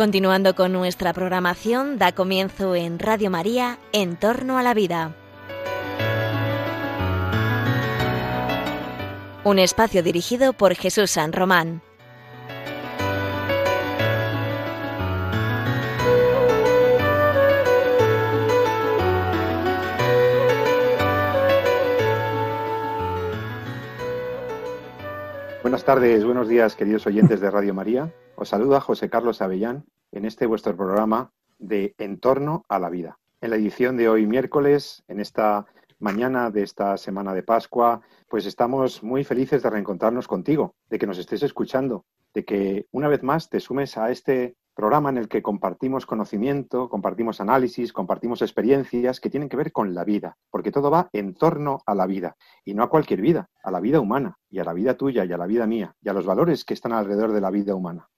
Continuando con nuestra programación, da comienzo en Radio María, En torno a la vida. Un espacio dirigido por Jesús San Román. Buenas tardes, buenos días, queridos oyentes de Radio María. Os saluda José Carlos Avellán en este vuestro programa de En torno a la vida. En la edición de hoy miércoles, en esta mañana de esta semana de Pascua, pues estamos muy felices de reencontrarnos contigo, de que nos estés escuchando, de que una vez más te sumes a este programa en el que compartimos conocimiento, compartimos análisis, compartimos experiencias que tienen que ver con la vida, porque todo va en torno a la vida, y no a cualquier vida, a la vida humana, y a la vida tuya, y a la vida mía, y a los valores que están alrededor de la vida humana.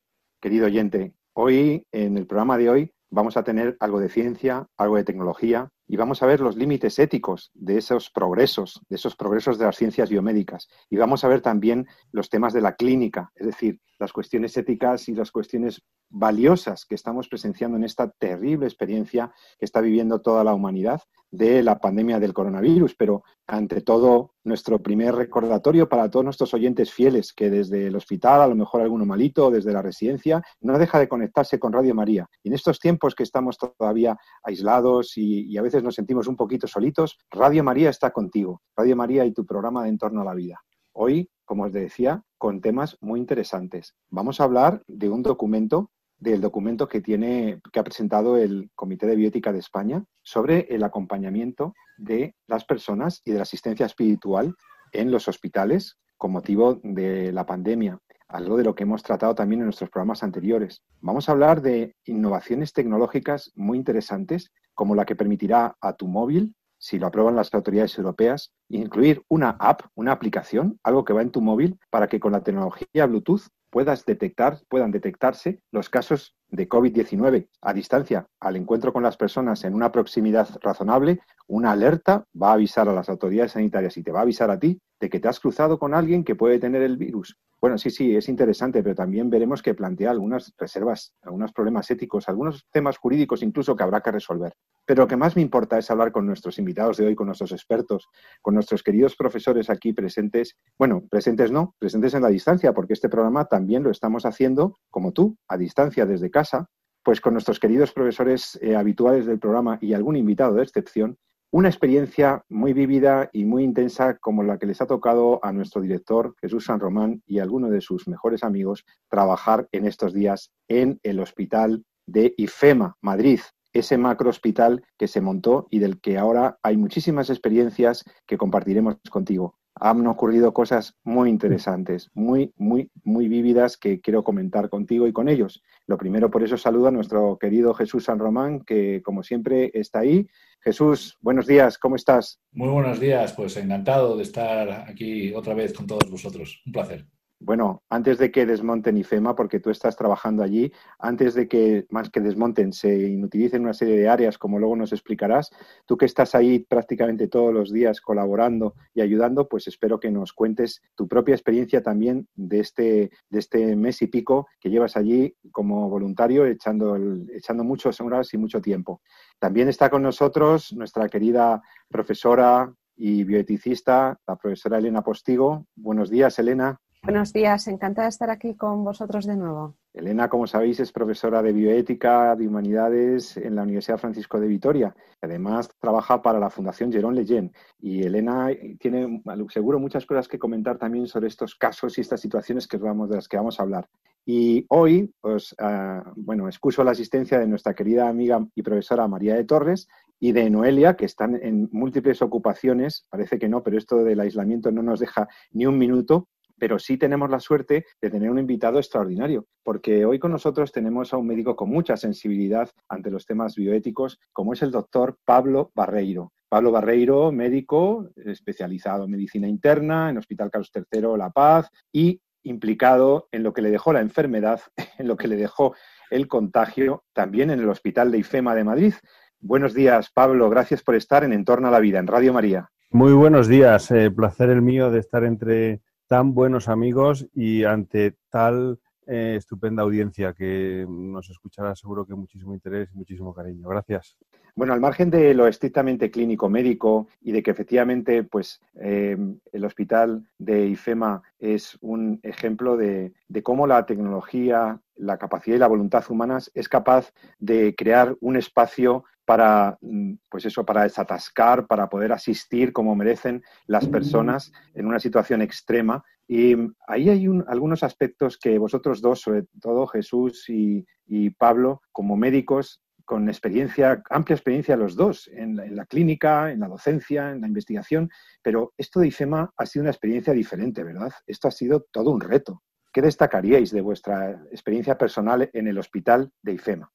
Querido oyente, hoy, en el programa de hoy, vamos a tener algo de ciencia, algo de tecnología y vamos a ver los límites éticos de esos progresos, de esos progresos de las ciencias biomédicas. Y vamos a ver también los temas de la clínica, es decir, las cuestiones éticas y las cuestiones valiosas que estamos presenciando en esta terrible experiencia que está viviendo toda la humanidad de la pandemia del coronavirus. Pero ante todo, nuestro primer recordatorio para todos nuestros oyentes fieles que desde el hospital, a lo mejor alguno malito, desde la residencia, no deja de conectarse con Radio María. Y en estos tiempos que estamos todavía aislados y, y a veces nos sentimos un poquito solitos, Radio María está contigo. Radio María y tu programa de Entorno a la Vida. Hoy, como os decía, con temas muy interesantes. Vamos a hablar de un documento del documento que tiene que ha presentado el Comité de Bioética de España sobre el acompañamiento de las personas y de la asistencia espiritual en los hospitales con motivo de la pandemia, algo de lo que hemos tratado también en nuestros programas anteriores. Vamos a hablar de innovaciones tecnológicas muy interesantes, como la que permitirá a tu móvil, si lo aprueban las autoridades europeas, incluir una app, una aplicación, algo que va en tu móvil, para que con la tecnología Bluetooth puedas detectar, puedan detectarse los casos de COVID-19 a distancia al encuentro con las personas en una proximidad razonable, una alerta va a avisar a las autoridades sanitarias y te va a avisar a ti de que te has cruzado con alguien que puede tener el virus. Bueno, sí, sí, es interesante, pero también veremos que plantea algunas reservas, algunos problemas éticos, algunos temas jurídicos incluso que habrá que resolver. Pero lo que más me importa es hablar con nuestros invitados de hoy, con nuestros expertos, con nuestros queridos profesores aquí presentes. Bueno, presentes no, presentes en la distancia, porque este programa también lo estamos haciendo, como tú, a distancia desde casa, pues con nuestros queridos profesores eh, habituales del programa y algún invitado de excepción, una experiencia muy vívida y muy intensa como la que les ha tocado a nuestro director Jesús San Román y a alguno de sus mejores amigos trabajar en estos días en el hospital de IFEMA, Madrid, ese macro hospital que se montó y del que ahora hay muchísimas experiencias que compartiremos contigo. Han ocurrido cosas muy interesantes, muy, muy, muy vívidas que quiero comentar contigo y con ellos. Lo primero, por eso saludo a nuestro querido Jesús San Román, que como siempre está ahí. Jesús, buenos días, ¿cómo estás? Muy buenos días, pues encantado de estar aquí otra vez con todos vosotros. Un placer. Bueno, antes de que desmonten IFEMA, porque tú estás trabajando allí, antes de que más que desmonten se inutilicen una serie de áreas, como luego nos explicarás, tú que estás ahí prácticamente todos los días colaborando y ayudando, pues espero que nos cuentes tu propia experiencia también de este, de este mes y pico que llevas allí como voluntario, echando, el, echando muchas horas y mucho tiempo. También está con nosotros nuestra querida profesora y bioeticista, la profesora Elena Postigo. Buenos días, Elena. Buenos días, encantada de estar aquí con vosotros de nuevo. Elena, como sabéis, es profesora de bioética, de humanidades en la Universidad Francisco de Vitoria. Además, trabaja para la Fundación Jerón Leyen. Y Elena tiene seguro muchas cosas que comentar también sobre estos casos y estas situaciones que vamos, de las que vamos a hablar. Y hoy, pues, uh, bueno, excuso la asistencia de nuestra querida amiga y profesora María de Torres y de Noelia, que están en múltiples ocupaciones. Parece que no, pero esto del aislamiento no nos deja ni un minuto pero sí tenemos la suerte de tener un invitado extraordinario, porque hoy con nosotros tenemos a un médico con mucha sensibilidad ante los temas bioéticos, como es el doctor Pablo Barreiro. Pablo Barreiro, médico especializado en medicina interna, en Hospital Carlos III La Paz y implicado en lo que le dejó la enfermedad, en lo que le dejó el contagio, también en el Hospital de IFEMA de Madrid. Buenos días, Pablo. Gracias por estar en Entorno a la Vida, en Radio María. Muy buenos días. Eh, placer el mío de estar entre tan buenos amigos y ante tal eh, estupenda audiencia que nos escuchará seguro que muchísimo interés y muchísimo cariño. Gracias. Bueno, al margen de lo estrictamente clínico médico y de que efectivamente pues, eh, el hospital de IFEMA es un ejemplo de, cómo la tecnología, la capacidad y la voluntad humanas es capaz de crear un espacio para, mm, pues eso, para desatascar, para poder asistir como merecen las personas en una situación extrema. Y ahí hay algunos aspectos que vosotros dos, sobre todo Jesús y Pablo, como médicos, con experiencia, amplia experiencia los dos, en la, clínica, en la docencia, en la investigación, pero esto de IFEMA ha sido una experiencia diferente, ¿verdad? Esto ha sido todo un reto. ¿Qué destacaríais de vuestra experiencia personal en el hospital de IFEMA?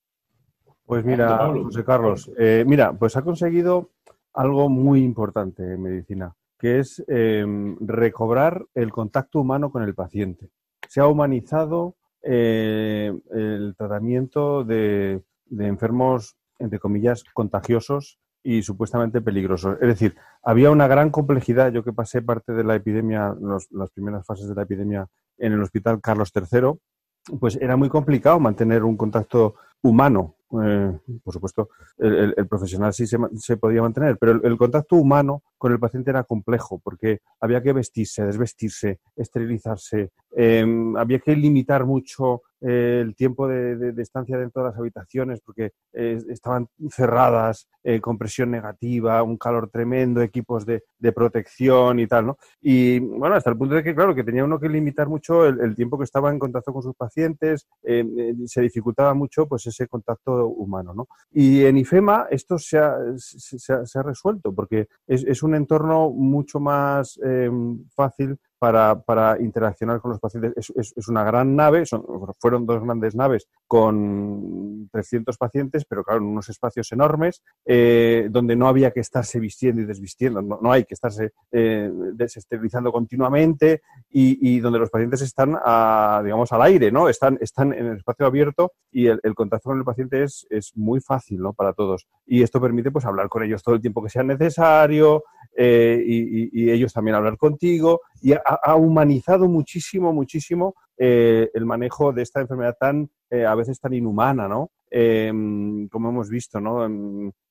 Pues mira, José Carlos, eh, mira, pues ha conseguido algo muy importante en medicina, que es em, recobrar el contacto humano con el paciente. Se ha humanizado eh, el tratamiento de de enfermos, entre comillas, contagiosos y supuestamente peligrosos. Es decir, había una gran complejidad. Yo que pasé parte de la epidemia, las primeras fases de la epidemia en el Hospital Carlos III, pues era muy complicado mantener un contacto humano. Eh, por supuesto, el, profesional sí se, podía mantener, pero el, contacto humano con el paciente era complejo porque había que vestirse, desvestirse, esterilizarse, em, había que limitar mucho eh, el tiempo de, estancia dentro de las habitaciones porque eh, estaban cerradas, con presión negativa, un calor tremendo, equipos de, protección y tal, ¿no? Y bueno, hasta el punto de que, claro, que tenía uno que limitar mucho el, tiempo que estaba en contacto con sus pacientes, se dificultaba mucho pues ese contacto humano. ¿no? Y en IFEMA esto se ha, se, ha, resuelto porque es, un entorno mucho más eh, fácil para, para, interaccionar con los pacientes. Es, es, una gran nave, son, fueron dos grandes naves con 300 pacientes, pero claro, en unos espacios enormes, eh, donde no había que estarse vistiendo y desvistiendo, no, no hay que estarse eh, desesterilizando continuamente y, y, donde los pacientes están, a, digamos, al aire, ¿no? Están, están en el espacio abierto y el, contacto con el paciente es, es, muy fácil, ¿no? Para todos. Y esto permite, pues, hablar con ellos todo el tiempo que sea necesario eh, y, y, ellos también hablar contigo y ha, humanizado muchísimo, muchísimo eh, el manejo de esta enfermedad tan, eh, a veces tan inhumana, ¿no? Em, como hemos visto, ¿no?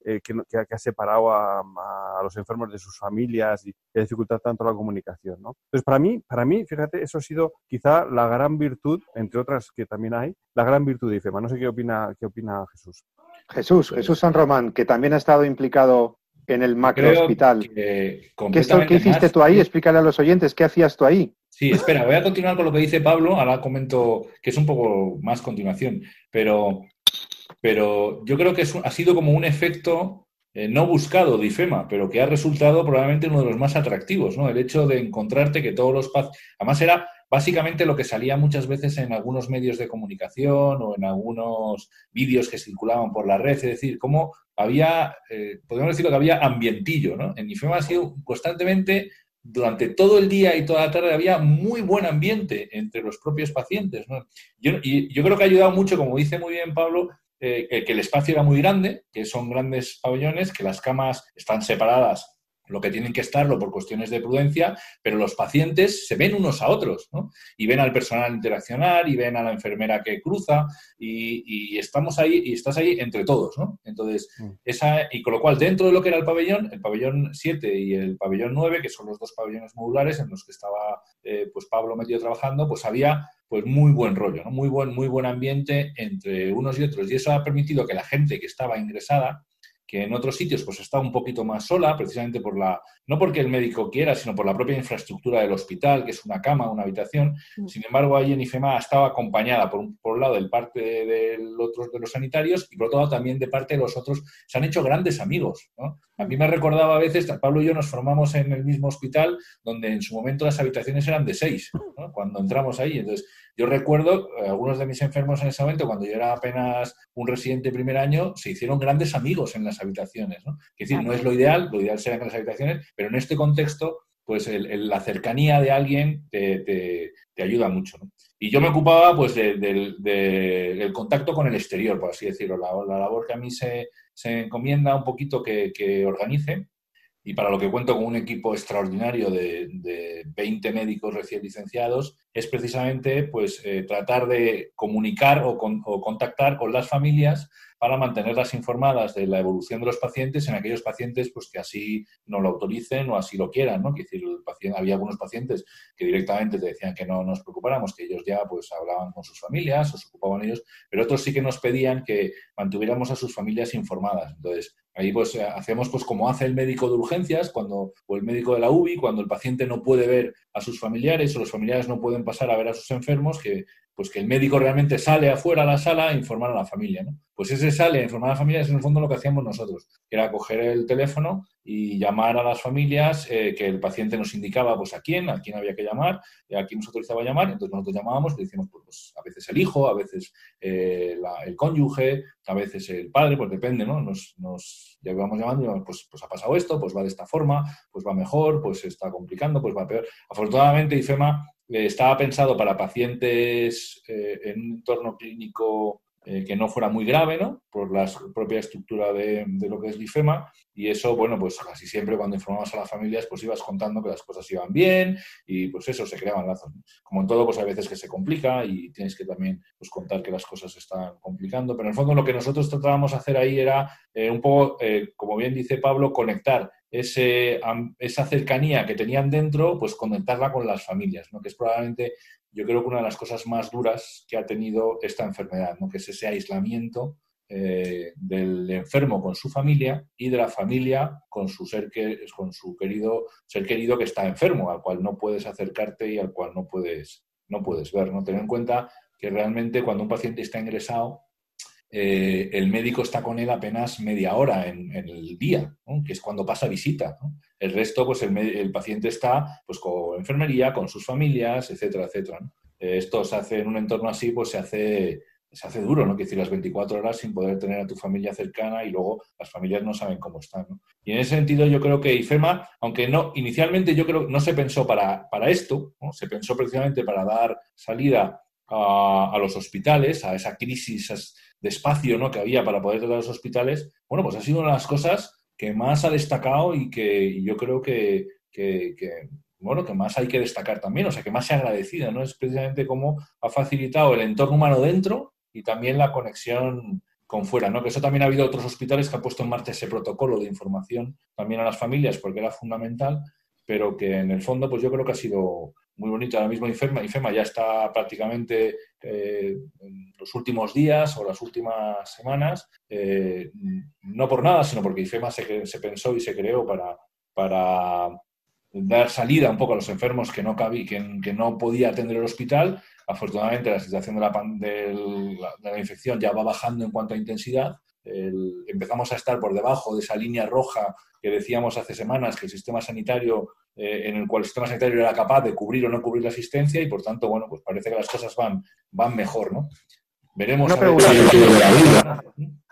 Eh, que, ha separado a, los enfermos de sus familias y que dificulta tanto la comunicación, ¿no? Entonces, para mí, para mí, fíjate, eso ha sido quizá la gran virtud, entre otras que también hay, la gran virtud de IFEMA. No sé qué opina, qué opina Jesús. Jesús, Jesús San Román, que también ha estado implicado en el macro hospital. ¿Qué, hiciste tú ahí? Explícale a los oyentes, ¿qué hacías tú ahí? Sí, espera, voy a continuar con lo que dice Pablo, ahora comento que es un poco más continuación, pero, pero yo creo que ha sido como un efecto eh, no buscado de IFEMA, pero que ha resultado probablemente uno de los más atractivos, ¿no? El hecho de encontrarte que todos los pacientes, además era básicamente lo que salía muchas veces en algunos medios de comunicación o en algunos vídeos que circulaban por la red, es decir, cómo había, eh, podemos decirlo que había ambientillo, ¿no? En IFEMA ha sido constantemente, durante todo el día y toda la tarde, había muy buen ambiente entre los propios pacientes, ¿no? Yo, y yo creo que ha ayudado mucho, como dice muy bien Pablo, eh, que el espacio era muy grande, que son grandes pabellones, que las camas están separadas lo que tienen que estarlo por cuestiones de prudencia, pero los pacientes se ven unos a otros, ¿no? Y ven al personal interaccionar, y ven a la enfermera que cruza, y, estamos ahí, y estás ahí entre todos, ¿no? Entonces, mm. esa, y con lo cual, dentro de lo que era el pabellón, el pabellón 7 y el pabellón 9, que son los dos pabellones modulares en los que estaba eh, pues Pablo metido trabajando, pues había pues muy buen rollo, ¿no? muy, buen, muy buen ambiente entre unos y otros. Y eso ha permitido que la gente que estaba ingresada, que en otros sitios pues está un poquito más sola, precisamente por la, no porque el médico quiera, sino por la propia infraestructura del hospital, que es una cama, una habitación. Mm. Sin embargo, ahí en IFEMA estaba acompañada por un, por un lado del parte de, otros de los sanitarios y por otro lado también de parte de los otros. Se han hecho grandes amigos. A mí me recordaba a veces, Pablo y yo nos formamos en el mismo hospital, donde en su momento las habitaciones eran de seis, cuando entramos ahí. Entonces, yo recuerdo, eh, algunos de mis enfermos en ese momento, cuando yo era apenas un residente primer año, se hicieron grandes amigos en las habitaciones. ¿no? Es decir, no es lo ideal, lo ideal sería que las habitaciones, pero en este contexto, pues la cercanía de alguien te, ayuda mucho. Y yo me ocupaba pues del contacto con el exterior, por así decirlo, la, labor que a mí se, encomienda un poquito que, que organice y para lo que cuento con un equipo extraordinario de, 20 médicos recién licenciados, es precisamente pues, eh, tratar de comunicar o contactar con las familias para mantenerlas informadas de la evolución de los pacientes en aquellos pacientes pues, que así no lo autoricen o así lo quieran. ¿no? decir, había algunos pacientes que directamente te decían que no nos preocupáramos, que ellos ya pues, hablaban con sus familias o se ocupaban ellos, pero otros sí que nos pedían que mantuviéramos a sus familias informadas. Entonces, Ahí pues eh, hacemos pues como hace el médico de urgencias cuando, o el médico de la UBI, cuando el paciente no puede ver a sus familiares o los familiares no pueden pasar a ver a sus enfermos, que pues que el médico realmente sale afuera a la sala a informar a la familia. ¿no? Pues ese sale a informar a la familia es en el fondo lo que hacíamos nosotros, que era coger el teléfono y llamar a las familias eh, que el paciente nos indicaba pues a quién, a quién había que llamar, a quién nos autorizaba a llamar, entonces nosotros llamábamos y decíamos pues, pues, a veces el hijo, a veces eh, el cónyuge, a veces el padre, pues depende, ¿no? Nos, nos llevamos llamando y pues, pues ha pasado esto, pues va de esta forma, pues va mejor, pues se está complicando, pues va peor. Afortunadamente IFEMA eh, estaba pensado para pacientes eh, en un entorno clínico eh, que no fuera muy grave, ¿no? Por la propia estructura de, lo que es lifema. Y eso, bueno, pues casi siempre cuando informamos a las familias, pues ibas contando que las cosas iban bien y pues eso, se creaban lazos. Como en todo, pues hay veces que se complica y tienes que también pues, contar que las cosas se están complicando. Pero en el fondo lo que nosotros tratábamos de hacer ahí era un poco, como bien dice Pablo, conectar esa cercanía que tenían dentro, pues conectarla con las familias, ¿no? que es probablemente, yo creo que una de las cosas más duras que ha tenido esta enfermedad, ¿no? que es ese aislamiento eh, del enfermo con su familia y de la familia con su ser con su querido ser querido que está enfermo, al cual no puedes acercarte y al cual no puedes, no puedes ver. ¿no? Ten en cuenta que realmente cuando un paciente está ingresado, eh, el médico está con él apenas media hora en, el día, que es cuando pasa visita. El resto, pues el, paciente está pues, con enfermería, con sus familias, etcétera, etcétera. Esto se hace en un entorno así, pues se hace, se hace duro, ¿no? Que decir, las 24 horas sin poder tener a tu familia cercana y luego las familias no saben cómo están. Y en ese sentido yo creo que IFEMA, aunque no, inicialmente yo creo que no se pensó para, para esto, se pensó precisamente para dar salida a, a, los hospitales, a esa crisis, de espacio ¿no? que había para poder tratar los hospitales, bueno, pues ha sido una de las cosas que más ha destacado y que yo creo que, bueno, que más hay que destacar también, o sea, que más se ha agradecido, ¿no? Es precisamente cómo ha facilitado el entorno humano dentro y también la conexión con fuera, ¿no? Que eso también ha habido otros hospitales que han puesto en marcha ese protocolo de información también a las familias porque era fundamental, pero que en el fondo, pues yo creo que ha sido muy bonito. Ahora mismo IFEMA, IFEMA ya está prácticamente eh, los últimos días o las últimas semanas, eh, no por nada, sino porque IFEMA se, se pensó y se creó para, para dar salida un poco a los enfermos que no, cabí, que, no podía atender el hospital. Afortunadamente la situación de la, de la, infección ya va bajando en cuanto a intensidad. Empezamos a estar por debajo de esa línea roja que decíamos hace semanas que el sistema sanitario eh, en el cual el sistema sanitario era capaz de cubrir o no cubrir la asistencia y por tanto, bueno, pues parece que las cosas van, van mejor, ¿no? Veremos. Una pregunta.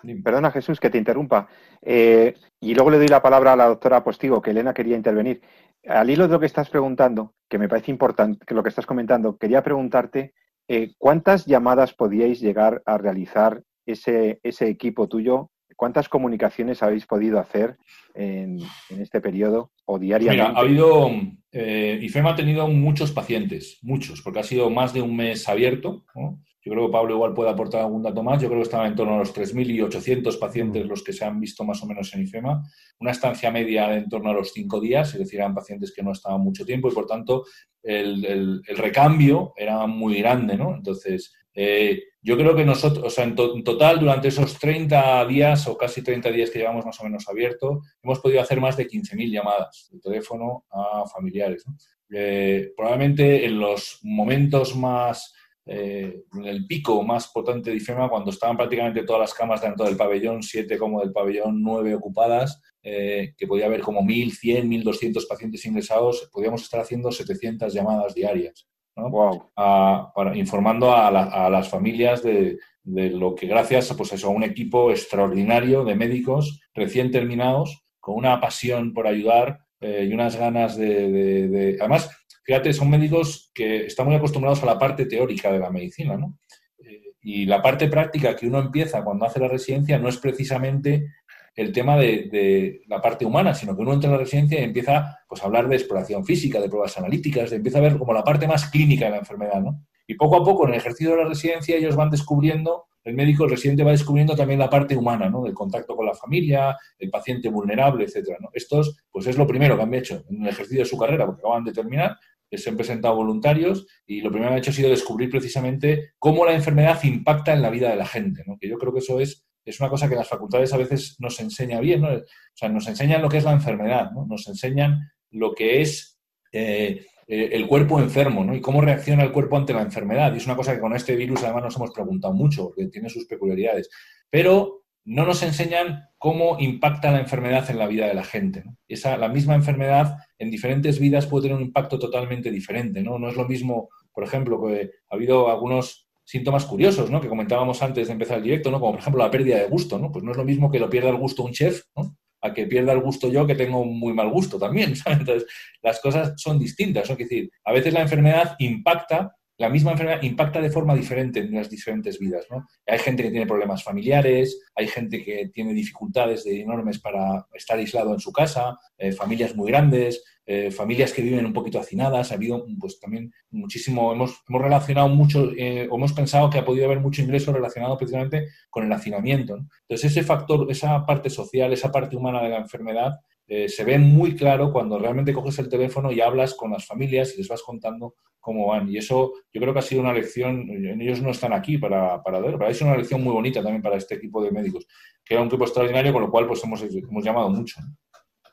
Perdona, Jesús, que te interrumpa. Eh, y luego le doy la palabra a la doctora Postigo, que Elena quería intervenir. Al hilo de lo que estás preguntando, que me parece importante, que lo que estás comentando, quería preguntarte eh, cuántas llamadas podíais llegar a realizar ese, ese equipo tuyo ¿Cuántas comunicaciones habéis podido hacer en, este periodo o diariamente? Mira, ha habido, eh, IFEMA ha tenido muchos pacientes, muchos, porque ha sido más de un mes abierto. Yo creo que Pablo igual puede aportar algún dato más. Yo creo que estaban en torno a los 3.800 pacientes los que se han visto más o menos en IFEMA. Una estancia media en torno a los cinco días, es decir, eran pacientes que no estaban mucho tiempo y por tanto el, el recambio era muy grande, ¿no? Entonces, eh, yo creo que nosotros, o sea, en, total, durante esos 30 días o casi 30 días que llevamos más o menos abierto, hemos podido hacer más de 15.000 llamadas de teléfono a familiares. Eh, probablemente en los momentos más, eh, en el pico más potente de IFEMA, cuando estaban prácticamente todas las camas, tanto del pabellón 7 como del pabellón 9 ocupadas, que podía haber como 1.100, 1.200 pacientes ingresados, podíamos estar haciendo 700 llamadas diarias para, informando a, las familias de, lo que gracias pues a un equipo extraordinario de médicos recién terminados, con una pasión por ayudar eh, y unas ganas de, Además, fíjate, son médicos que están muy acostumbrados a la parte teórica de la medicina, ¿no? Eh, y la parte práctica que uno empieza cuando hace la residencia no es precisamente el tema de, la parte humana, sino que uno entra en la residencia y empieza pues, a hablar de exploración física, de pruebas analíticas, de empieza a ver como la parte más clínica de la enfermedad, ¿no? Y poco a poco, en el ejercicio de la residencia, ellos van descubriendo, el médico, el residente va descubriendo también la parte humana, ¿no? Del contacto con la familia, el paciente vulnerable, etcétera, ¿no? Estos, pues es lo primero que han hecho en el ejercicio de su carrera, porque acaban de terminar, se han presentado voluntarios y lo primero que han hecho ha sido descubrir precisamente cómo la enfermedad impacta en la vida de la gente, ¿no? Que yo creo que eso es es una cosa que las facultades a veces nos enseña bien, ¿no? O sea, nos enseñan lo que es la enfermedad, ¿no? Nos enseñan lo que es eh, eh, el cuerpo enfermo, ¿no? Y cómo reacciona el cuerpo ante la enfermedad. Y es una cosa que con este virus además nos hemos preguntado mucho, porque tiene sus peculiaridades. Pero no nos enseñan cómo impacta la enfermedad en la vida de la gente. Esa, la misma enfermedad en diferentes vidas puede tener un impacto totalmente diferente. ¿no? no es lo mismo, por ejemplo, que ha habido algunos síntomas curiosos, ¿no? Que comentábamos antes de empezar el directo, ¿no? Como por ejemplo la pérdida de gusto, ¿no? Pues no es lo mismo que lo pierda el gusto un chef, ¿no? A que pierda el gusto yo que tengo muy mal gusto también. Entonces, las cosas son distintas. Es decir, a veces la enfermedad impacta la misma enfermedad impacta de forma diferente en las diferentes vidas. Hay gente que tiene problemas familiares, hay gente que tiene dificultades enormes para estar aislado en su casa, eh, familias muy grandes, eh, familias que viven un poquito hacinadas. Ha habido pues también muchísimo, hemos, hemos relacionado mucho, eh, o hemos pensado que ha podido haber mucho ingreso relacionado precisamente con el hacinamiento. Entonces, ese factor, esa parte social, esa parte humana de la enfermedad, se ve muy claro cuando realmente coges el teléfono y hablas con las familias y les vas contando cómo van. Y eso yo creo que ha sido una lección, ellos no están aquí para, para ver, pero ha sido una lección muy bonita también para este equipo de médicos, que era un equipo extraordinario, con lo cual pues hemos, hemos llamado mucho.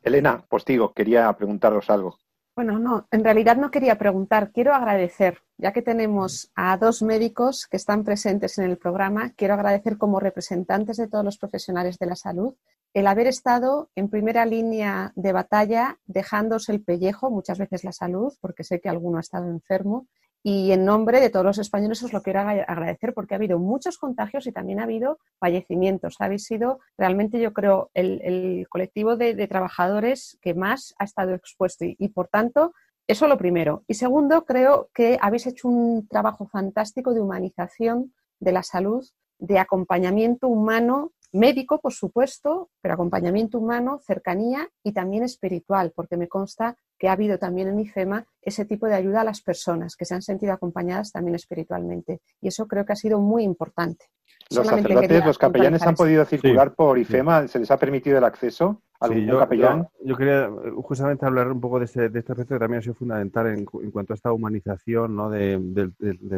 Elena, Postigo, quería preguntaros algo. Bueno, no, en realidad no quería preguntar, quiero agradecer, ya que tenemos a dos médicos que están presentes en el programa, quiero agradecer como representantes de todos los profesionales de la salud el haber estado en primera línea de batalla, dejándose el pellejo, muchas veces la salud, porque sé que alguno ha estado enfermo, y en nombre de todos los españoles os lo quiero agradecer porque ha habido muchos contagios y también ha habido fallecimientos. Habéis sido realmente, yo creo, el, colectivo de, trabajadores que más ha estado expuesto y, y, por tanto, eso lo primero. Y segundo, creo que habéis hecho un trabajo fantástico de humanización de la salud, de acompañamiento humano médico, por supuesto, pero acompañamiento humano, cercanía y también espiritual, porque me consta que ha habido también en IFEMA ese tipo de ayuda a las personas que se han sentido acompañados también espiritualmente. Y eso creo que ha sido muy importante. Los sacerdotes, los capellanes han podido circular por IFEMA, ¿se les ha permitido el acceso? ¿Algún yo, capellán? Yo, quería eh, justamente hablar un poco de este, de este aspecto que también ha sido fundamental en, cuanto a esta humanización ¿no? del,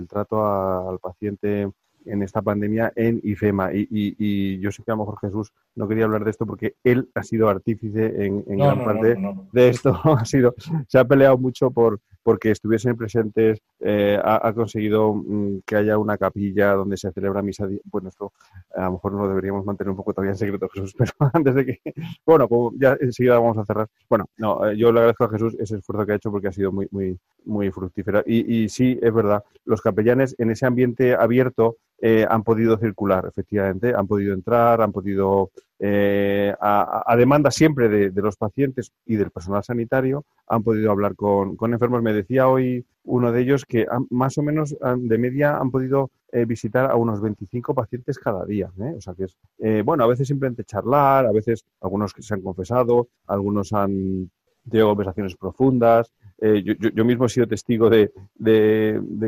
trato al paciente en esta pandemia en IFEMA. Y, yo sé que a lo mejor Jesús no quería hablar de esto porque él ha sido artífice en, gran parte de esto. ha sido, se ha peleado mucho por porque estuviesen presentes, eh, ha, conseguido mm, que haya una capilla donde se celebra misa. Bueno, esto a lo mejor no lo deberíamos mantener un poco todavía en secreto, Jesús, pero antes de que. Bueno, ya enseguida vamos a cerrar. Bueno, no, eh, yo le agradezco a Jesús ese esfuerzo que ha hecho porque ha sido muy, muy, muy fructífera. Y, y sí, es verdad, los capellanes en ese ambiente abierto eh, han podido circular, efectivamente, han podido entrar, han podido, eh, a, demanda siempre de, los pacientes y del personal sanitario, han podido hablar con, enfermos. Me decía hoy uno de ellos que más o menos de media han podido eh, visitar a unos 25 pacientes cada día. O sea que es, bueno, a veces simplemente charlar, a veces algunos que se han confesado, algunos han tenido conversaciones profundas, eh, yo, mismo he sido testigo de,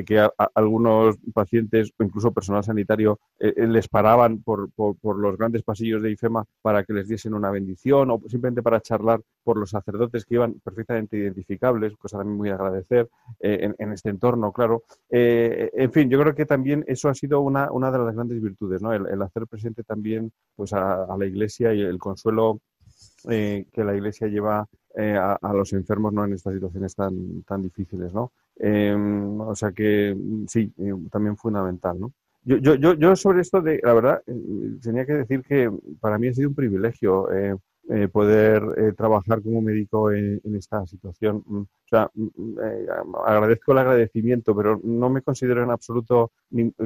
que algunos pacientes o incluso personal sanitario eh, eh, les paraban por, los grandes pasillos de IFEMA para que les diesen una bendición o simplemente para charlar por los sacerdotes que iban perfectamente identificables, cosa también muy agradecer en, este entorno, claro. en fin, yo creo que también eso ha sido una, de las grandes virtudes, ¿no? el, hacer presente también pues, a la Iglesia y el consuelo que la Iglesia lleva eh, a, los enfermos ¿no? en estas situaciones tan, tan difíciles. ¿no? Em, o sea que sí, eh, también fundamental. ¿no? Yo, yo, yo, sobre esto, de, la verdad, eh, tenía que decir que para mí ha sido un privilegio eh, poder eh, trabajar como médico en, esta situación. Mm, o sea, mm, mm, eh, agradezco el agradecimiento, pero no me considero en absoluto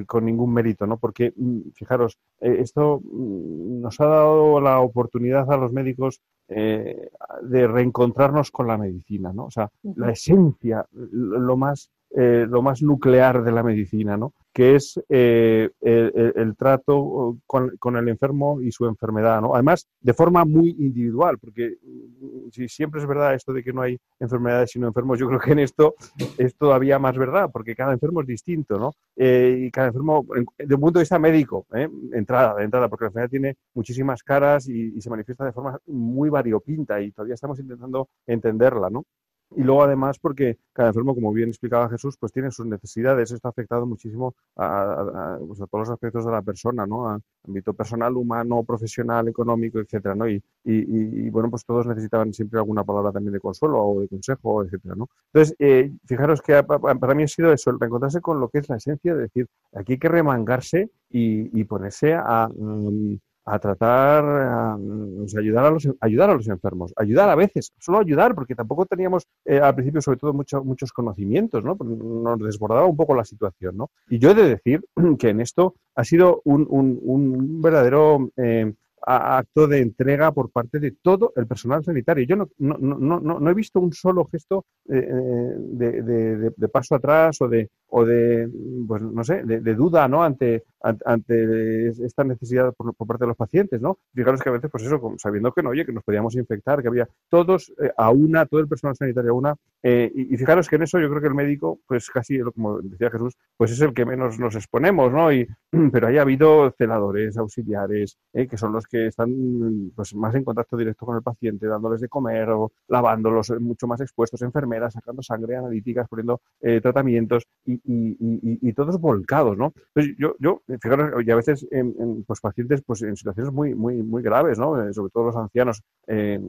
con ningún mérito, ¿no? Porque, fijaros, esto nos ha dado la oportunidad a los médicos de reencontrarnos con la medicina, ¿no? O sea, la esencia, lo más eh, lo más nuclear de la medicina, ¿no? que es eh, el, trato con, el enfermo y su enfermedad, ¿no? Además, de forma muy individual, porque mm, si siempre es verdad esto de que no hay enfermedades sino enfermos, yo creo que en esto es todavía más verdad, porque cada enfermo es distinto, ¿no? Eh, y cada enfermo, de un punto de vista médico, ¿eh? entrada, de entrada, porque la enfermedad tiene muchísimas caras y, y se manifiesta de forma muy variopinta y todavía estamos intentando entenderla, ¿no? Y luego, además, porque cada enfermo, como bien explicaba Jesús, pues tiene sus necesidades. Esto ha afectado muchísimo a, pues todos los aspectos de la persona, ¿no? Ámbito personal, humano, profesional, económico, etcétera, ¿no? Y, y, bueno, pues todos necesitaban siempre alguna palabra también de consuelo o de consejo, etcétera, ¿no? Entonces, eh, fijaros que para mí ha sido eso, el reencontrarse con lo que es la esencia de decir, aquí hay que remangarse y, ponerse a... Mm, a tratar, a, ayudar, a los, ayudar a los enfermos, ayudar a veces, solo ayudar, porque tampoco teníamos eh, al principio sobre todo muchos conocimientos, ¿no? Nos desbordaba un poco la situación, ¿no? Y yo he de decir que en esto ha sido un, un, verdadero... Eh, acto de entrega por parte de todo el personal sanitario. Yo no, no, no, no he visto un solo gesto eh, de, de, de, paso atrás o de, o de pues no sé, de, duda ¿no? ante, ante esta necesidad por, parte de los pacientes, ¿no? Fijaros que a veces, pues eso, sabiendo que no, oye, que nos podíamos infectar, que había todos eh, a una, todo el personal sanitario a una, eh, y, fijaros que en eso yo creo que el médico, pues casi, como decía Jesús, pues es el que menos nos exponemos, ¿no? Y, pero haya habido celadores, auxiliares, eh, que son los que están pues, más en contacto directo con el paciente, dándoles de comer o lavándolos, mucho más expuestos, enfermeras, sacando sangre, analíticas, poniendo tratamientos, y, y, todos volcados, ¿no? Entonces, yo, yo fijaros, y a veces en, pues pacientes pues en situaciones muy, muy, muy graves, ¿no? Eh, sobre todo los ancianos, eh,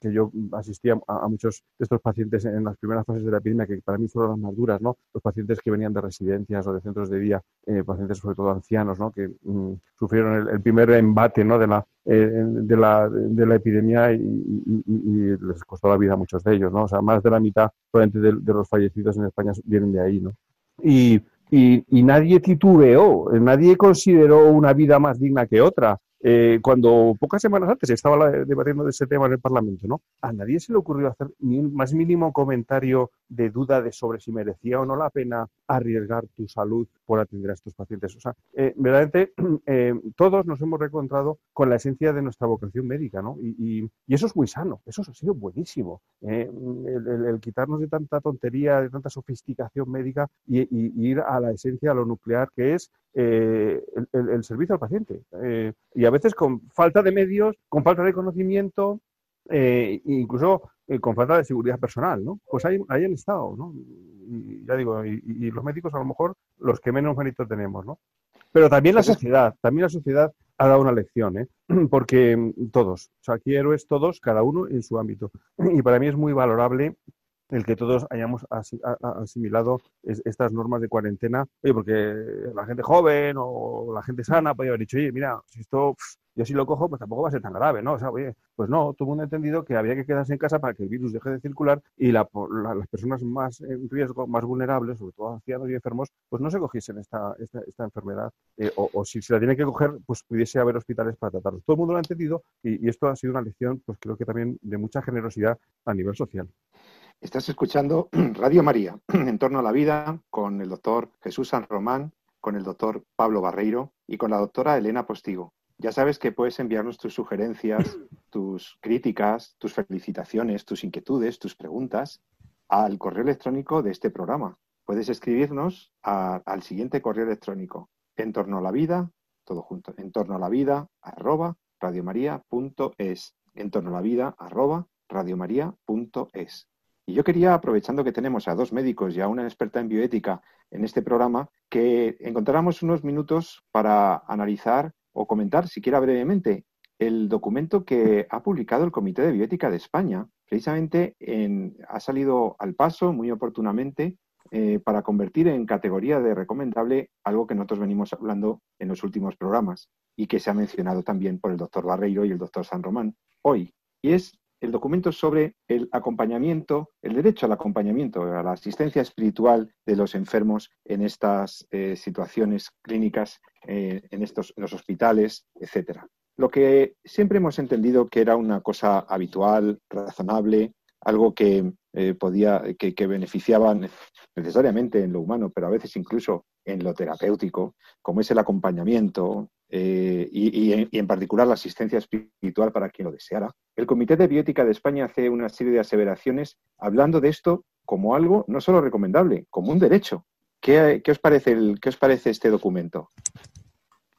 que yo asistía a, muchos de estos pacientes en las primeras fases de la epidemia, que para mí fueron las más duras, ¿no? Los pacientes que venían de residencias o de centros de día, eh, pacientes sobre todo ancianos, ¿no? Que mm, sufrieron el, primer embate, ¿no? De la, de, la, de la epidemia y, les costó la vida a muchos de ellos, ¿no? O sea, más de la mitad probablemente de los fallecidos en España vienen de ahí, ¿no? Y, y, nadie titubeó, nadie consideró una vida más digna que otra. Eh, cuando pocas semanas antes estaba debatiendo de ese tema en el Parlamento, ¿no? A nadie se le ocurrió hacer ni un más mínimo comentario de duda de sobre si merecía o no la pena arriesgar tu salud por atender a estos pacientes. O sea, eh, verdaderamente eh, todos nos hemos reencontrado con la esencia de nuestra vocación médica, ¿no? Y, eso es muy sano, eso ha sido buenísimo. El, quitarnos de tanta tontería, de tanta sofisticación médica y, ir a la esencia, a lo nuclear, que es el, servicio al paciente. y a veces con falta de medios, con falta de conocimiento, eh, incluso eh, con falta de seguridad personal, ¿no? Pues ahí, ahí han estado, ¿no? Y ya digo, y, los médicos a lo mejor los que menos mérito tenemos, ¿no? Pero también la sociedad, también la sociedad ha dado una lección, ¿eh? Porque todos, o sea, aquí héroes todos, cada uno en su ámbito. Y para mí es muy valorable el que todos hayamos asimilado estas normas de cuarentena, oye, porque la gente joven o la gente sana podría haber dicho, oye, mira, si esto yo si lo cojo, pues tampoco va a ser tan grave, ¿no? O sea, oye, pues no, todo el mundo ha entendido que había que quedarse en casa para que el virus deje de circular y las personas más en riesgo, más vulnerables, sobre todo ancianos y enfermos, pues no se cogiesen esta, esta, enfermedad eh, o, si se la tiene que coger, pues pudiese haber hospitales para tratarlos. Todo el mundo lo ha entendido y esto ha sido una lección, pues creo que también de mucha generosidad a nivel social. Estás escuchando Radio María, en torno a la vida, con el doctor Jesús San Román, con el doctor Pablo Barreiro y con la doctora Elena Postigo. Ya sabes que puedes enviarnos tus sugerencias, tus críticas, tus felicitaciones, tus inquietudes, tus preguntas al correo electrónico de este programa. Puedes escribirnos al siguiente correo electrónico, en torno a la vida, todo junto, en torno a la vida, arroba, radiomaria.es, en torno a la vida, arroba, radiomaria.es. Y yo quería, aprovechando que tenemos a dos médicos y a una experta en bioética en este programa, que encontráramos unos minutos para analizar o comentar, siquiera brevemente, el documento que ha publicado el Comité de Bioética de España. Precisamente ha salido al paso muy oportunamente eh, para convertir en categoría de recomendable algo que nosotros venimos hablando en los últimos programas y que se ha mencionado también por el doctor Barreiro y el doctor San Román hoy. Y es el documento sobre el acompañamiento, el derecho al acompañamiento, a la asistencia espiritual de los enfermos en estas eh, situaciones clínicas, eh, en, estos, los hospitales, etcétera. Lo que siempre hemos entendido que era una cosa habitual, razonable, algo que eh, podía, que, beneficiaban necesariamente en lo humano, pero a veces incluso en lo terapéutico, como es el acompañamiento eh, y, en, particular la asistencia espiritual para quien lo deseara. El Comité de Biótica de España hace una serie de aseveraciones hablando de esto como algo no solo recomendable, como un derecho. ¿Qué, os, parece el, qué os parece este documento?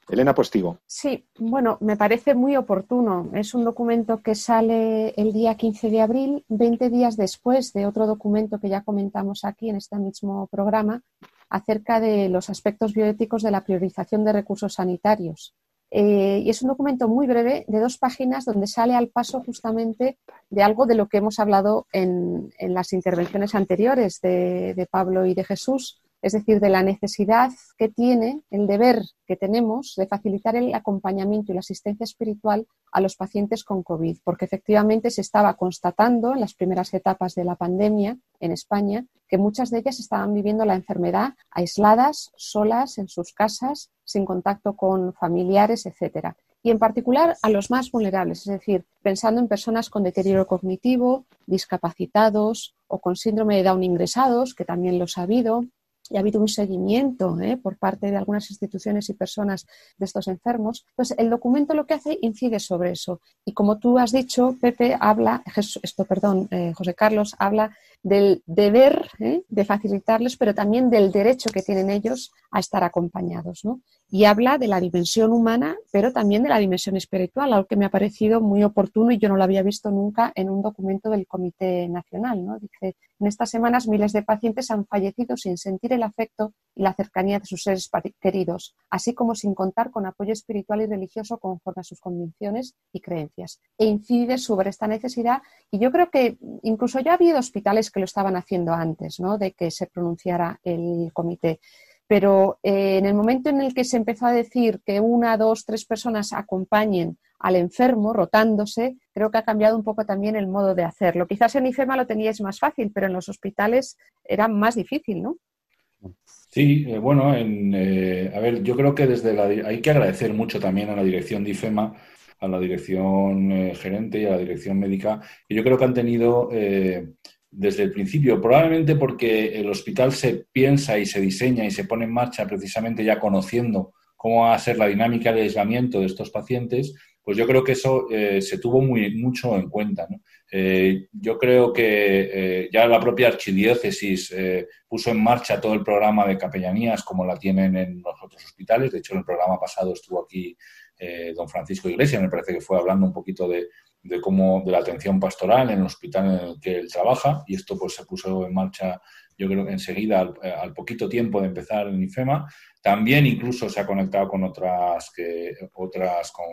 Elena Postigo. Sí, bueno, me parece muy oportuno. Es un documento que sale el día 15 de abril, 20 días después de otro documento que ya comentamos aquí en este mismo programa acerca de los aspectos bioéticos de la priorización de recursos sanitarios. Eh, y es un documento muy breve de dos páginas donde sale al paso justamente de algo de lo que hemos hablado en, las intervenciones anteriores de Pablo y de Jesús, es decir, de la necesidad que tiene, el deber que tenemos de facilitar el acompañamiento y la asistencia espiritual a los pacientes con COVID, porque efectivamente se estaba constatando en las primeras etapas de la pandemia en España que muchas de ellas estaban viviendo la enfermedad aisladas, solas, en sus casas, sin contacto con familiares, etcétera. Y en particular a los más vulnerables, es decir, pensando en personas con deterioro cognitivo, discapacitados o con síndrome de Down ingresados, que también los ha habido, y ha habido un seguimiento ¿eh? por parte de algunas instituciones y personas de estos enfermos. Entonces, el documento lo que hace incide sobre eso. Y como tú has dicho, Pepe habla, esto, perdón, eh, José Carlos, habla del deber ¿eh? de facilitarles, pero también del derecho que tienen ellos a estar acompañados. ¿no? Y habla de la dimensión humana, pero también de la dimensión espiritual, algo que me ha parecido muy oportuno y yo no lo había visto nunca en un documento del Comité Nacional. ¿no? Dice, en estas semanas miles de pacientes han fallecido sin sentir el afecto y la cercanía de sus seres queridos, así como sin contar con apoyo espiritual y religioso conforme a sus convicciones y creencias. E incide sobre esta necesidad y yo creo que incluso ya ha habido hospitales que lo estaban haciendo antes ¿no? de que se pronunciara el comité pero eh, en el momento en el que se empezó a decir que una, dos, tres personas acompañen al enfermo rotándose, creo que ha cambiado un poco también el modo de hacerlo. Quizás en IFEMA lo teníais más fácil, pero en los hospitales era más difícil, ¿no? Sí, eh, bueno, eh, a ver, yo creo que desde la, hay que agradecer mucho también a la dirección de IFEMA, a la dirección gerente y a la dirección médica, y yo creo que han tenido desde el principio, probablemente porque el hospital se piensa y se diseña y se pone en marcha precisamente ya conociendo cómo va a ser la dinámica de aislamiento de estos pacientes, pues yo creo que eso eh, se tuvo muy, mucho en cuenta. Eh, yo creo que eh, ya la propia archidiócesis puso en marcha todo el programa de capellanías como la tienen en los otros hospitales. De hecho, en el programa pasado estuvo aquí don Francisco Iglesias, me parece que fue hablando un poquito de, de cómo de la atención pastoral en el hospital en el que él trabaja y esto pues se puso en marcha yo creo que enseguida al, poquito tiempo de empezar en IFEMA. También incluso se ha conectado con otras que otras con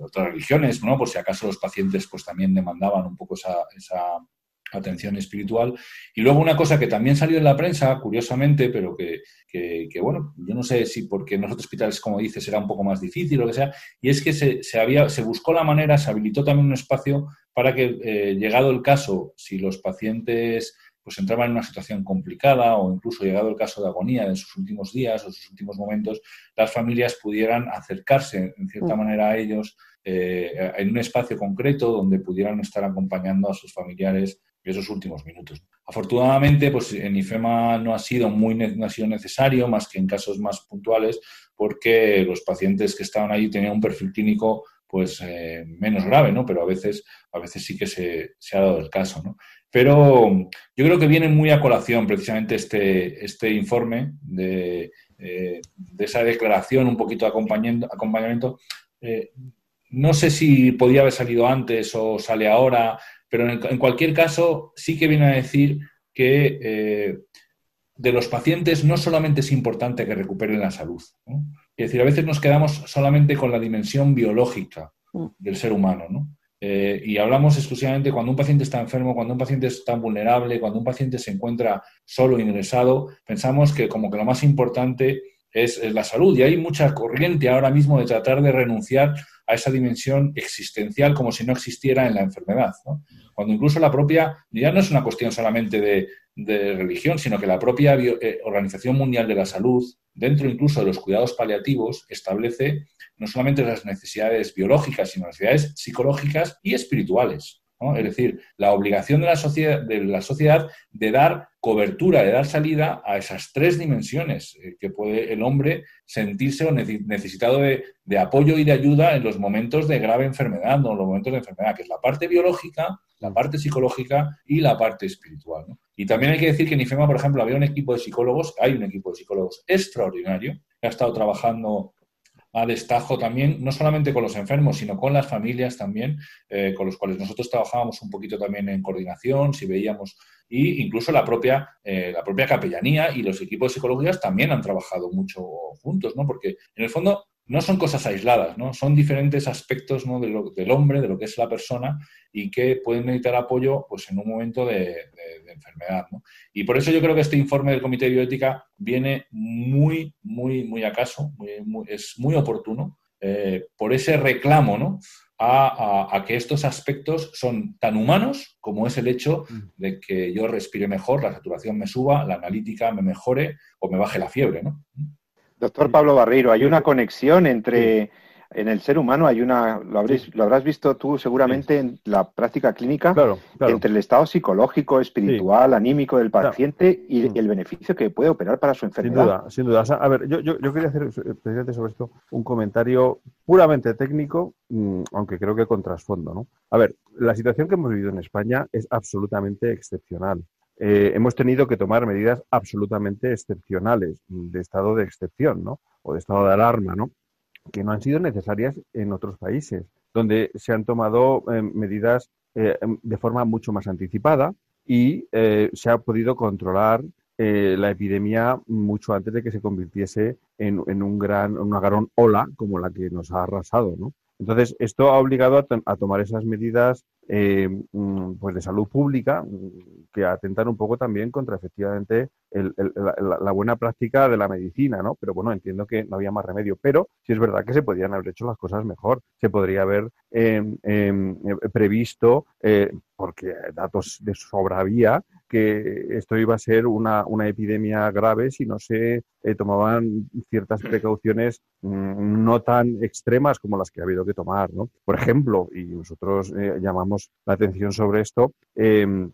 otras religiones no por si acaso los pacientes pues también demandaban un poco esa, esa atención espiritual. Y luego una cosa que también salió en la prensa, curiosamente, pero que, bueno, yo no sé si porque en los otros hospitales, como dices, era un poco más difícil o lo que sea, y es que se, se, había, se buscó la manera, se habilitó también un espacio para que, eh, llegado el caso, si los pacientes pues entraban en una situación complicada o incluso llegado el caso de agonía en sus últimos días o sus últimos momentos, las familias pudieran acercarse en cierta mm. manera a ellos eh, en un espacio concreto donde pudieran estar acompañando a sus familiares esos últimos minutos. Afortunadamente, pues en IFEMA no ha sido muy no ha sido necesario, más que en casos más puntuales, porque los pacientes que estaban ahí tenían un perfil clínico pues eh, menos grave, ¿no? Pero a veces, a veces sí que se, ha dado el caso, ¿no? Pero yo creo que viene muy a colación precisamente este, este informe de, eh, de esa declaración, un poquito de acompañamiento. Eh, no sé si podía haber salido antes o sale ahora, pero en, cualquier caso, sí que viene a decir que eh, de los pacientes no solamente es importante que recuperen la salud. Es decir, a veces nos quedamos solamente con la dimensión biológica mm. del ser humano. Eh, y hablamos exclusivamente cuando un paciente está enfermo, cuando un paciente está vulnerable, cuando un paciente se encuentra solo ingresado, pensamos que como que lo más importante es, la salud. Y hay mucha corriente ahora mismo de tratar de renunciar a esa dimensión existencial como si no existiera en la enfermedad. Cuando incluso la propia, ya no es una cuestión solamente de, religión, sino que la propia eh, Organización Mundial de la Salud, dentro incluso de los cuidados paliativos, establece no solamente las necesidades biológicas, sino las necesidades psicológicas y espirituales. Es decir, la obligación de la, sociedad, de la sociedad de dar cobertura, de dar salida a esas tres dimensiones eh, que puede el hombre sentirse o necesitado de, apoyo y de ayuda en los momentos de grave enfermedad, no en los momentos de enfermedad, que es la parte biológica, la parte psicológica y la parte espiritual. Y también hay que decir que en IFEMA, por ejemplo, había un equipo de psicólogos, hay un equipo de psicólogos extraordinario, que ha estado trabajando a destajo también, no solamente con los enfermos, sino con las familias también, eh, con los cuales nosotros trabajábamos un poquito también en coordinación, si veíamos, y incluso la propia, eh, la propia capellanía y los equipos de psicología también han trabajado mucho juntos, ¿no? Porque en el fondo no son cosas aisladas, ¿no? Son diferentes aspectos del hombre, de lo que es la persona y que pueden necesitar apoyo pues, en un momento de, enfermedad. Y por eso yo creo que este informe del Comité de Bioética viene muy, muy, muy acaso, es muy oportuno eh, por ese reclamo ¿no? A, que estos aspectos son tan humanos como es el hecho mm. de que yo respire mejor, la saturación me suba, la analítica me mejore o me baje la fiebre. ¿no? Doctor Pablo Barreiro, hay una conexión entre en el ser humano hay una, lo, lo habrás visto tú seguramente en la práctica clínica, entre el estado psicológico, espiritual, anímico del paciente y, mm. el beneficio que puede operar para su enfermedad. Sin duda, sin duda. a ver, yo, yo, quería hacer eh, precisamente sobre esto un comentario puramente técnico, mm, aunque creo que con trasfondo. ¿no? A ver, la situación que hemos vivido en España es absolutamente excepcional. Eh, hemos tenido que tomar medidas absolutamente excepcionales, de estado de excepción, ¿no? O de estado de alarma, ¿no? Que no han sido necesarias en otros países, donde se han tomado eh, medidas eh, de forma mucho más anticipada y se ha podido controlar la epidemia mucho antes de que se convirtiese en, en un gran, una gran ola como la que nos ha arrasado, ¿no? Entonces, esto ha obligado a, tomar esas medidas eh, mm, pues de salud pública mm, que atentan un poco también contra efectivamente la, buena práctica de la medicina, ¿no? Pero bueno, entiendo que no había más remedio. Pero sí es verdad que se podrían haber hecho las cosas mejor. Se podría haber em, em, previsto, eh, porque datos de sobra había, que esto iba a ser una, epidemia grave si no se eh, tomaban ciertas precauciones mm, no tan extremas como las que ha habido que tomar. ¿no? Por ejemplo, y nosotros eh, llamamos la atención sobre esto, em,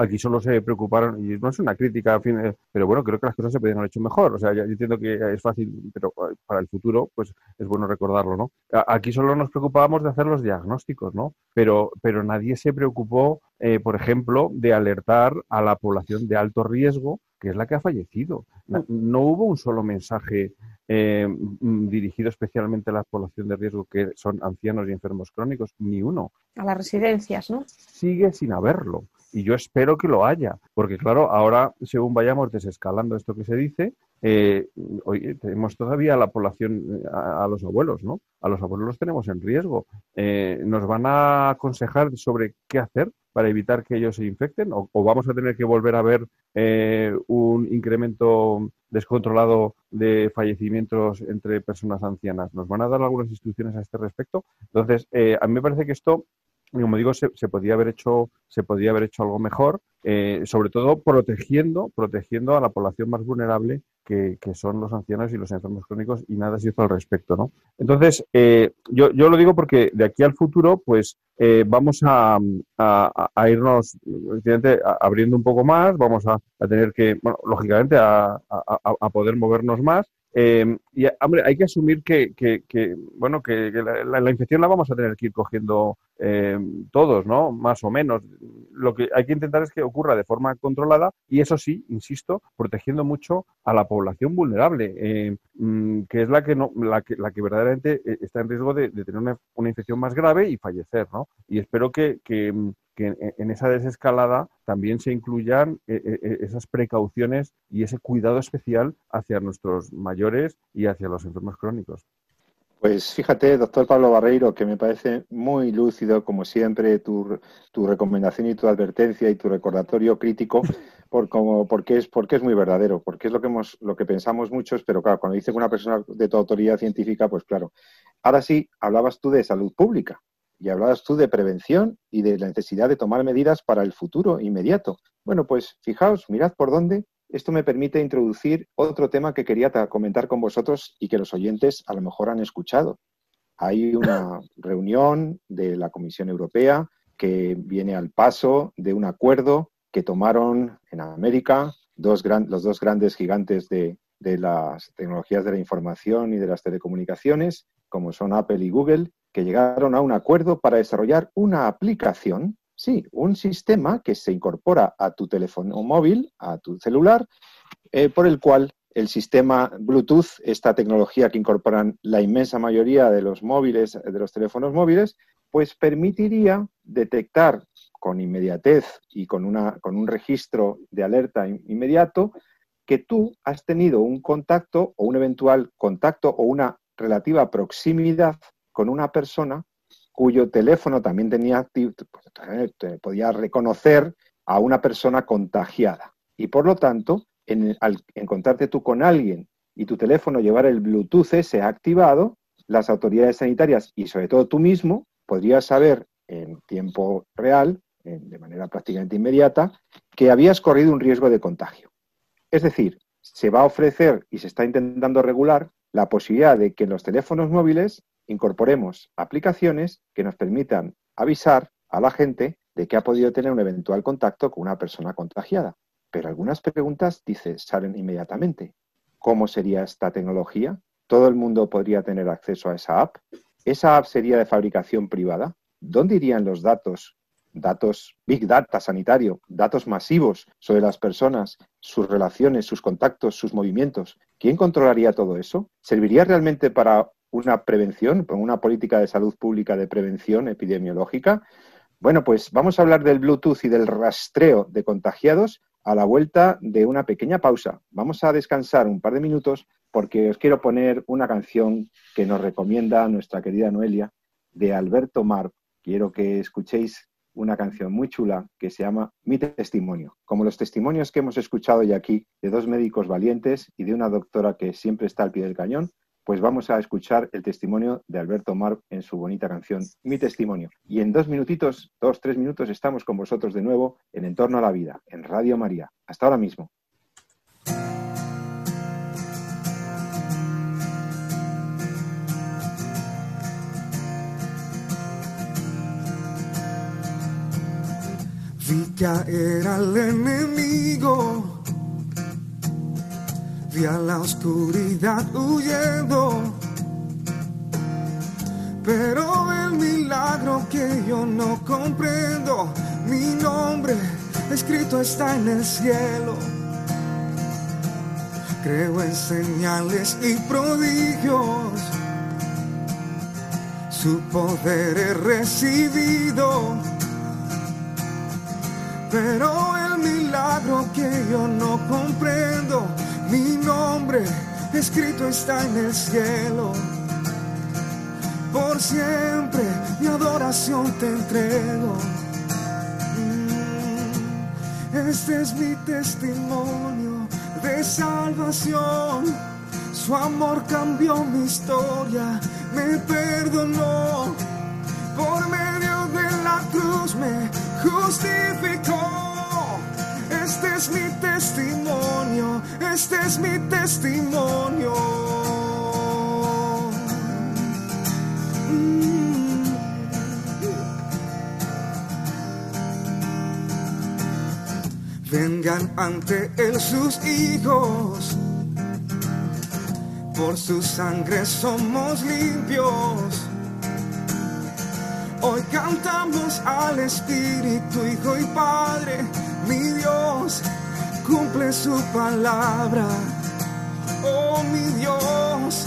Aquí solo se preocuparon, y no es una crítica, eh, pero bueno, creo que las cosas se podrían haber hecho mejor. O sea, yo entiendo que es fácil, pero eh, para el futuro, pues es bueno recordarlo, ¿no? Aquí solo nos preocupábamos de hacer los diagnósticos, ¿no? Pero, pero nadie se preocupó, eh, por ejemplo, de alertar a la población de alto riesgo, que es la que ha fallecido. No, hubo un solo mensaje dirigido especialmente a la población de riesgo, que son ancianos y enfermos crónicos, ni uno. A las residencias, ¿no? Sigue sin haberlo y yo espero que lo haya, porque claro, ahora según vayamos desescalando esto que se dice, eh, tenemos todavía a la población, a, los abuelos, ¿no? A los abuelos los tenemos en riesgo. Eh, ¿Nos van a aconsejar sobre qué hacer para evitar que ellos se infecten? ¿O, vamos a tener que volver a ver eh, un incremento descontrolado de fallecimientos entre personas ancianas? ¿Nos van a dar algunas instrucciones a este respecto? Entonces, a mí me parece que esto como digo, se, se, podía haber hecho, se podía haber hecho algo mejor, eh, sobre todo protegiendo, protegiendo a la población más vulnerable que, son los ancianos y los enfermos crónicos y nada se hizo al respecto, ¿no? Entonces, eh, yo, yo, lo digo porque de aquí al futuro, pues eh, vamos a, a, irnos abriendo un poco más, vamos a, tener que, bueno, lógicamente a, poder movernos más eh, y, hombre, hay que asumir que, bueno, que, la, infección la vamos a tener que ir cogiendo eh, todos, ¿no? Más o menos. Lo que hay que intentar es que ocurra de forma controlada y eso sí, insisto, protegiendo mucho a la población vulnerable, eh, mm, que es la que, no, la que, la que verdaderamente está en riesgo de, tener una, infección más grave y fallecer, ¿no? Y espero que, que que en esa desescalada también se incluyan eh, eh, eh, esas precauciones y ese cuidado especial hacia nuestros mayores hacia los enfermos crónicos. Pues fíjate, doctor Pablo Barreiro, que me parece muy lúcido, como siempre, tu, recomendación y tu advertencia y tu recordatorio crítico, por como, porque, es, porque es muy verdadero, porque es lo que, hemos, lo que pensamos muchos, pero claro, cuando dice una persona de tu autoridad científica, pues claro. Ahora sí, hablabas tú de salud pública, y hablabas tú de prevención y de la necesidad de tomar medidas para el futuro inmediato. Bueno, pues fijaos, mirad por dónde. Esto me permite introducir otro tema que quería comentar con vosotros y que los oyentes a lo mejor han escuchado. Hay una reunión de la Comisión Europea que viene al paso de un acuerdo que tomaron en América dos los dos grandes gigantes de, de las tecnologías de la información y de las telecomunicaciones, como son Apple y Google, que llegaron a un acuerdo para desarrollar una aplicación, sí, un sistema que se incorpora a tu teléfono móvil, a tu celular, eh, por el cual el sistema Bluetooth, esta tecnología que incorporan la inmensa mayoría de los móviles, de los teléfonos móviles, pues permitiría detectar con inmediatez y con, una, con un registro de alerta inmediato que tú has tenido un contacto o un eventual contacto o una relativa proximidad con una persona cuyo teléfono también tenía pues, podía reconocer a una persona contagiada. Y por lo tanto, en, al encontrarte tú con alguien y tu teléfono llevar el Bluetooth ese activado, las autoridades sanitarias y sobre todo tú mismo podrías saber en tiempo real, de manera prácticamente inmediata, que habías corrido un riesgo de contagio. Es decir, se va a ofrecer y se está intentando regular la posibilidad de que los teléfonos móviles incorporemos aplicaciones que nos permitan avisar a la gente de que ha podido tener un eventual contacto con una persona contagiada. Pero algunas preguntas, dice, salen inmediatamente. ¿Cómo sería esta tecnología? ¿Todo el mundo podría tener acceso a esa app? ¿Esa app sería de fabricación privada? ¿Dónde irían los datos? Datos big data sanitario, datos masivos sobre las personas, sus relaciones, sus contactos, sus movimientos. ¿Quién controlaría todo eso? ¿Serviría realmente para una prevención, una política de salud pública de prevención epidemiológica? Bueno, pues vamos a hablar del Bluetooth y del rastreo de contagiados a la vuelta de una pequeña pausa. Vamos a descansar un par de minutos porque os quiero poner una canción que nos recomienda nuestra querida Noelia de Alberto Mar. Quiero que escuchéis una canción muy chula que se llama Mi testimonio. Como los testimonios que hemos escuchado ya aquí de dos médicos valientes y de una doctora que siempre está al pie del cañón, pues vamos a escuchar el testimonio de Alberto Mar en su bonita canción Mi testimonio. Y en dos minutitos, dos, tres minutos, estamos con vosotros de nuevo en Entorno a la Vida, en Radio María. Hasta ahora mismo. Vi caer al enemigo vi a la oscuridad huyendo. Pero el milagro que yo no comprendo, mi nombre escrito está en el cielo. Creo en señales y prodigios, su poder he recibido. Pero el milagro que yo no comprendo, mi nombre escrito está en el cielo. Por siempre mi adoración te entrego. Mm, este es mi testimonio de salvación. Su amor cambió mi historia, me perdonó. Por medio de la cruz me justificó. Es mi testimonio, este es mi testimonio. Mm. Vengan ante él sus hijos, por su sangre somos limpios. Hoy cantamos al Espíritu, Hijo y Padre mi Dios cumple su palabra. Oh, mi Dios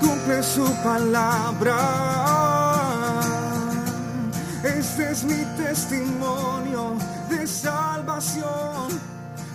cumple su palabra. Este es mi testimonio de salvación.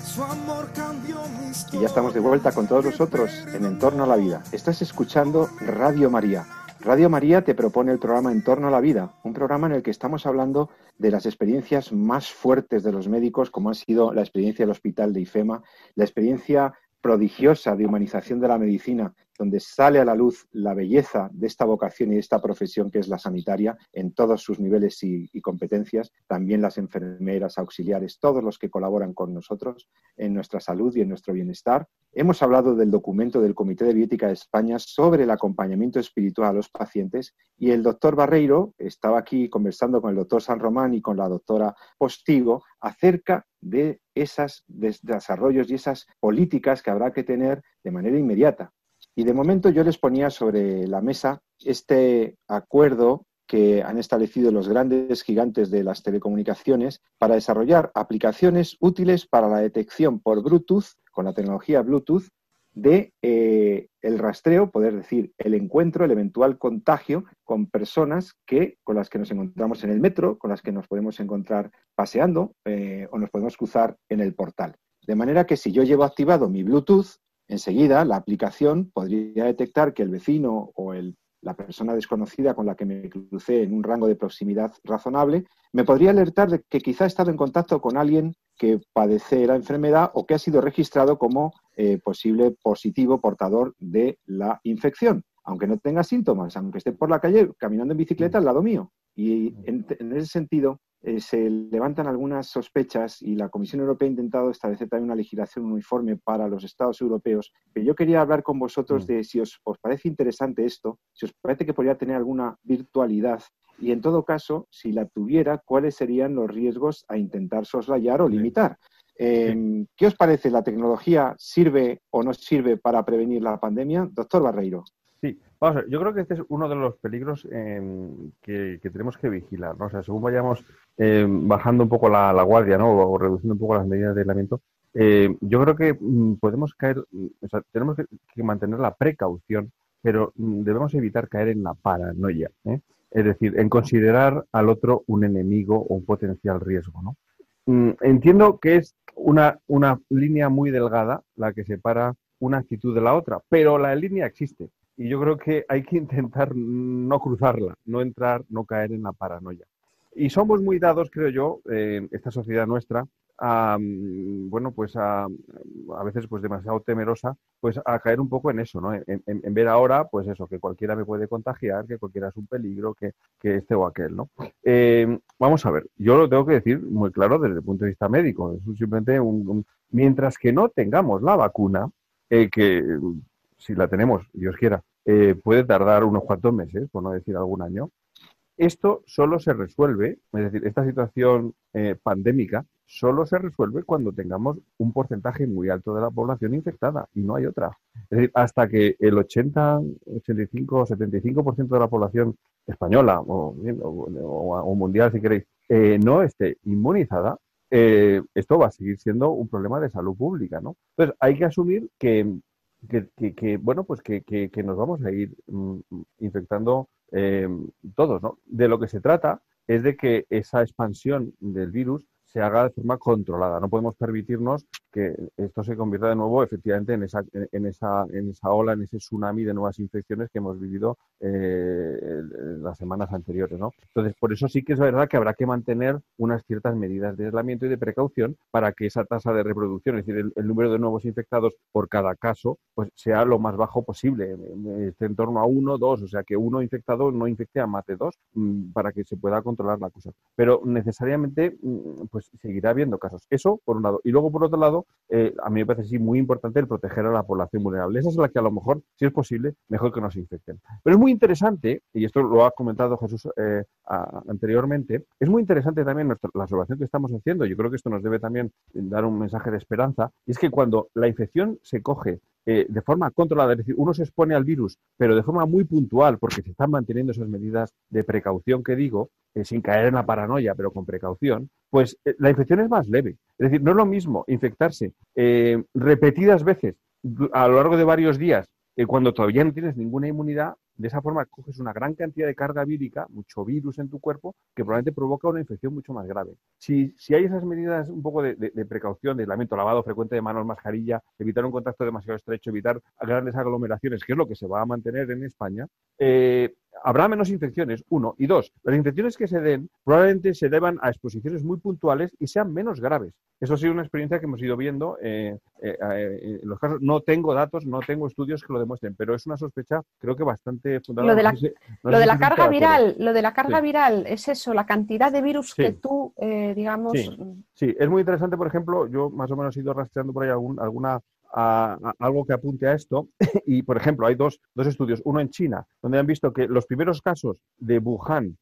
Su amor cambió mi historia. Y ya estamos de vuelta con todos nosotros en Entorno a la Vida. Estás escuchando Radio María Radio María te propone el programa En torno a la vida, un programa en el que estamos hablando de las experiencias más fuertes de los médicos, como ha sido la experiencia del Hospital de IFEMA, la experiencia prodigiosa de humanización de la medicina donde sale a la luz la belleza de esta vocación y de esta profesión que es la sanitaria en todos sus niveles y, competencias, también las enfermeras, auxiliares, todos los que colaboran con nosotros en nuestra salud y en nuestro bienestar. Hemos hablado del documento del Comité de Biótica de España sobre el acompañamiento espiritual a los pacientes y el doctor Barreiro estaba aquí conversando con el doctor San Román y con la doctora Postigo acerca de esos desarrollos y esas políticas que habrá que tener de manera inmediata. Y de momento yo les ponía sobre la mesa este acuerdo que han establecido los grandes gigantes de las telecomunicaciones para desarrollar aplicaciones útiles para la detección por Bluetooth, con la tecnología Bluetooth, de eh, el rastreo, poder decir, el encuentro, el eventual contagio con personas que, con las que nos encontramos en el metro, con las que nos podemos encontrar paseando eh, o nos podemos cruzar en el portal. De manera que si yo llevo activado mi Bluetooth, enseguida la aplicación podría detectar que el vecino o el la persona desconocida con la que me crucé en un rango de proximidad razonable, me podría alertar de que quizá he estado en contacto con alguien que padece la enfermedad o que ha sido registrado como eh, posible positivo portador de la infección, aunque no tenga síntomas, aunque esté por la calle caminando en bicicleta al lado mío. Y en ese sentido, eh, se levantan algunas sospechas y la Comisión Europea ha intentado establecer también una legislación uniforme para los Estados europeos. Pero yo quería hablar con vosotros mm. de si os, parece interesante esto, si os parece que podría tener alguna virtualidad y, en todo caso, si la tuviera, cuáles serían los riesgos a intentar soslayar o limitar. Em, ¿Qué os parece? ¿La tecnología sirve o no sirve para prevenir la pandemia? Doctor Barreiro. Sí, vamos a ver, yo creo que este es uno de los peligros em, que, tenemos que vigilar, ¿no? O sea, según vayamos em, bajando un poco la, guardia, ¿no? O, reduciendo un poco las medidas de aislamiento, eh, yo creo que mm, podemos caer, mm, o sea, tenemos que, mantener la precaución, pero mm, debemos evitar caer en la paranoia, ¿eh? Es decir, en considerar al otro un enemigo o un potencial riesgo, ¿no? entiendo que es una línea muy delgada la que separa una actitud de la otra, pero la línea existe y yo creo que hay que intentar no cruzarla, no entrar, no caer en la paranoia. Y somos muy dados, creo yo, en esta sociedad nuestra, a, mm, bueno, pues a, a veces pues demasiado temerosa, pues a caer un poco en eso, ¿no? En, ver ahora, pues eso, que cualquiera me puede contagiar, que cualquiera es un peligro, que, que este o aquel, ¿no? Eh, vamos a ver, yo lo tengo que decir muy claro desde el punto de vista médico, es simplemente un, mientras que no tengamos la vacuna, eh, que si la tenemos, Dios quiera, eh, puede tardar unos cuantos meses, por no decir algún año. Esto solo se resuelve, es decir, esta situación eh, pandémica solo se resuelve cuando tengamos un porcentaje muy alto de la población infectada y no hay otra. Es decir, hasta que el 80, 85, 75% de la población española o, mundial, si queréis, eh, no esté inmunizada, esto va a seguir siendo un problema de salud pública, ¿no? Entonces, hay que asumir que que, bueno, pues que, que, nos vamos a ir mm, infectando eh, todos, ¿no? De lo que se trata es de que esa expansión del virus se haga de forma controlada. No podemos permitirnos que esto se convierta de nuevo efectivamente en esa, en esa, en esa ola, en ese tsunami de nuevas infecciones que hemos vivido eh, las semanas anteriores. ¿no? Entonces, por eso sí que es verdad que habrá que mantener unas ciertas medidas de aislamiento y de precaución para que esa tasa de reproducción, es decir, el, número de nuevos infectados por cada caso, pues sea lo más bajo posible, esté en torno a uno, dos, o sea, que uno infectado no infecte a más de dos mm, para que se pueda controlar la cosa. Pero necesariamente, mm, pues seguirá habiendo casos. Eso, por un lado. Y luego, por otro lado, eh, a mí me parece sí muy importante el proteger a la población vulnerable. Esa es la que a lo mejor, si es posible, mejor que nos infecten. Pero es muy interesante, y esto lo ha comentado Jesús eh, anteriormente, es muy interesante también la observación que estamos haciendo. Yo creo que esto nos debe también dar un mensaje de esperanza. Y es que cuando la infección se coge eh, de forma controlada, es decir, uno se expone al virus, pero de forma muy puntual, porque se están manteniendo esas medidas de precaución que digo, eh, sin caer en la paranoia, pero con precaución, pues eh, la infección es más leve. Es decir, no es lo mismo infectarse repetidas veces a lo largo de varios días cuando todavía no tienes ninguna inmunidad de esa forma coges una gran cantidad de carga vírica, mucho virus en tu cuerpo, que probablemente provoca una infección mucho más grave. Si, si hay esas medidas un poco de, precaución, de aislamiento, lavado frecuente de manos, mascarilla, evitar un contacto demasiado estrecho, evitar grandes aglomeraciones, que es lo que se va a mantener en España, eh, habrá menos infecciones, uno. Y dos, las infecciones que se den probablemente se deban a exposiciones muy puntuales y sean menos graves. Eso ha sido una experiencia que hemos ido viendo eh, eh, eh, en los casos. No tengo datos, no tengo estudios que lo demuestren, pero es una sospecha creo que bastante fundamental. Lo de la, lo de la carga viral, lo de la carga viral es eso, la cantidad de virus que tú, digamos... Sí. es muy interesante, por ejemplo, yo más o menos he ido rastreando por ahí algún, alguna algo que apunte a esto. Y, por ejemplo, hay dos, dos, estudios, uno en China, donde han visto que los primeros casos de Wuhan,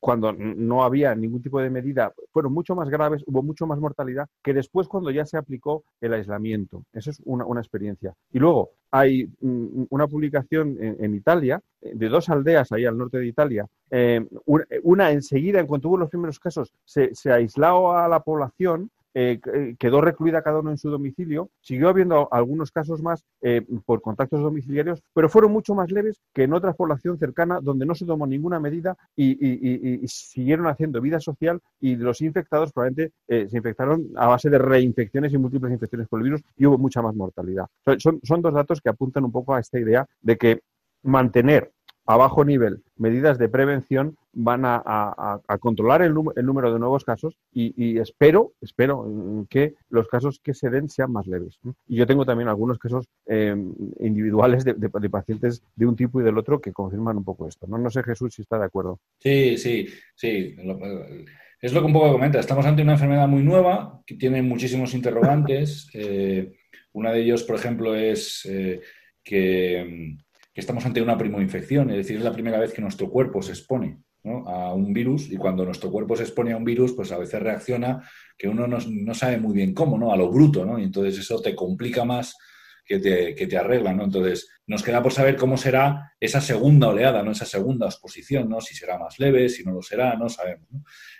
cuando no había ningún tipo de medida, fueron mucho más graves, hubo mucho más mortalidad que después cuando ya se aplicó el aislamiento. Eso es una, una experiencia. Y luego hay mm, una publicación en, Italia de dos aldeas ahí al norte de Italia. Eh, una, enseguida, en cuanto hubo los primeros casos, se, se aisló a la población eh, eh, quedó recluida cada uno en su domicilio. Siguió habiendo algunos casos más eh, por contactos domiciliarios, pero fueron mucho más leves que en otra población cercana donde no se tomó ninguna medida y, siguieron haciendo vida social y los infectados probablemente se infectaron a base de reinfecciones y múltiples infecciones por el virus y hubo mucha más mortalidad. Son dos datos que apuntan un poco a esta idea de que mantener a bajo nivel medidas de prevención van a, controlar el, número de nuevos casos y, espero, espero que los casos que se den sean más leves. Y yo tengo también algunos casos em, individuales de, pacientes de un tipo y del otro que confirman un poco esto. No, no sé Jesús si está de acuerdo. Sí, sí, sí. Es lo que un poco comenta. Estamos ante una enfermedad muy nueva que tiene muchísimos interrogantes. Eh, una de ellos, por ejemplo, es eh, que em, que estamos ante una primoinfección, es decir, es la primera vez que nuestro cuerpo se expone a un virus y cuando nuestro cuerpo se expone a un virus, pues a veces reacciona que uno no, sabe muy bien cómo, ¿no? A lo bruto, ¿no? Y entonces eso te complica más que te, que te arregla, ¿no? Entonces, nos queda por saber cómo será esa segunda oleada, ¿no? Esa segunda exposición, ¿no? Si será más leve, si no lo será, no sabemos,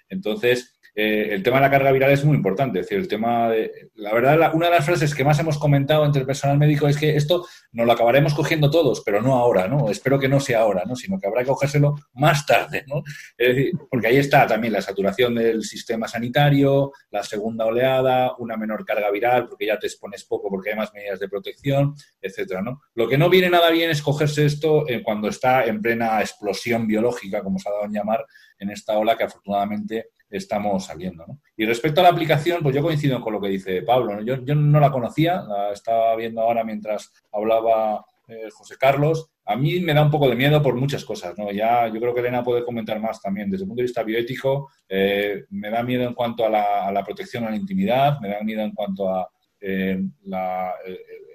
Entonces, eh, el tema de la carga viral es muy importante. Es decir, el tema de. La verdad, una de las frases que más hemos comentado entre el personal médico es que esto nos lo acabaremos cogiendo todos, pero no ahora, ¿no? Espero que no sea ahora, ¿no? Sino que habrá que cogérselo más tarde, ¿no? Es decir, porque ahí está también la saturación del sistema sanitario, la segunda oleada, una menor carga viral, porque ya te expones poco porque hay más medidas de protección, etcétera, ¿no? Lo que no viene nada bien es cogerse esto cuando está en plena explosión biológica, como se ha dado en llamar, en esta ola que afortunadamente estamos saliendo. ¿no? Y respecto a la aplicación, pues yo coincido con lo que dice Pablo. Yo, no la conocía, la estaba viendo ahora mientras hablaba eh, José Carlos. A mí me da un poco de miedo por muchas cosas. ¿no? Ya, yo creo que Elena puede comentar más también. Desde el punto de vista bioético, eh, me da miedo en cuanto a la, protección a la intimidad, me da miedo en cuanto a eh, la,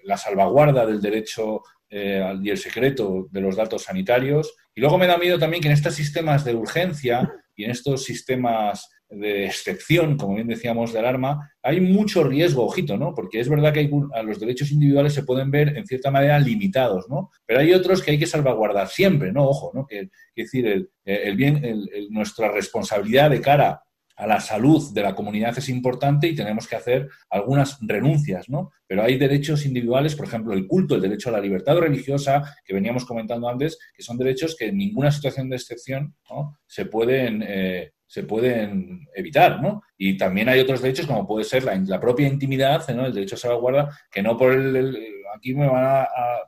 la, salvaguarda del derecho y el secreto de los datos sanitarios. Y luego me da miedo también que en estos sistemas de urgencia y en estos sistemas de excepción, como bien decíamos, de alarma, hay mucho riesgo, ojito, ¿no? Porque es verdad que hay, los derechos individuales se pueden ver en cierta manera limitados, ¿no? Pero hay otros que hay que salvaguardar siempre, ¿no? Ojo, ¿no? Que, decir, el, bien, nuestra responsabilidad de cara a la salud de la comunidad es importante y tenemos que hacer algunas renuncias, ¿no? Pero hay derechos individuales, por ejemplo, el culto, el derecho a la libertad religiosa, que veníamos comentando antes, que son derechos que en ninguna situación de excepción se pueden... Eh, se pueden evitar, ¿no? Y también hay otros derechos, como puede ser la, propia intimidad, ¿no? El derecho a salvaguarda, que no por el, aquí me van a,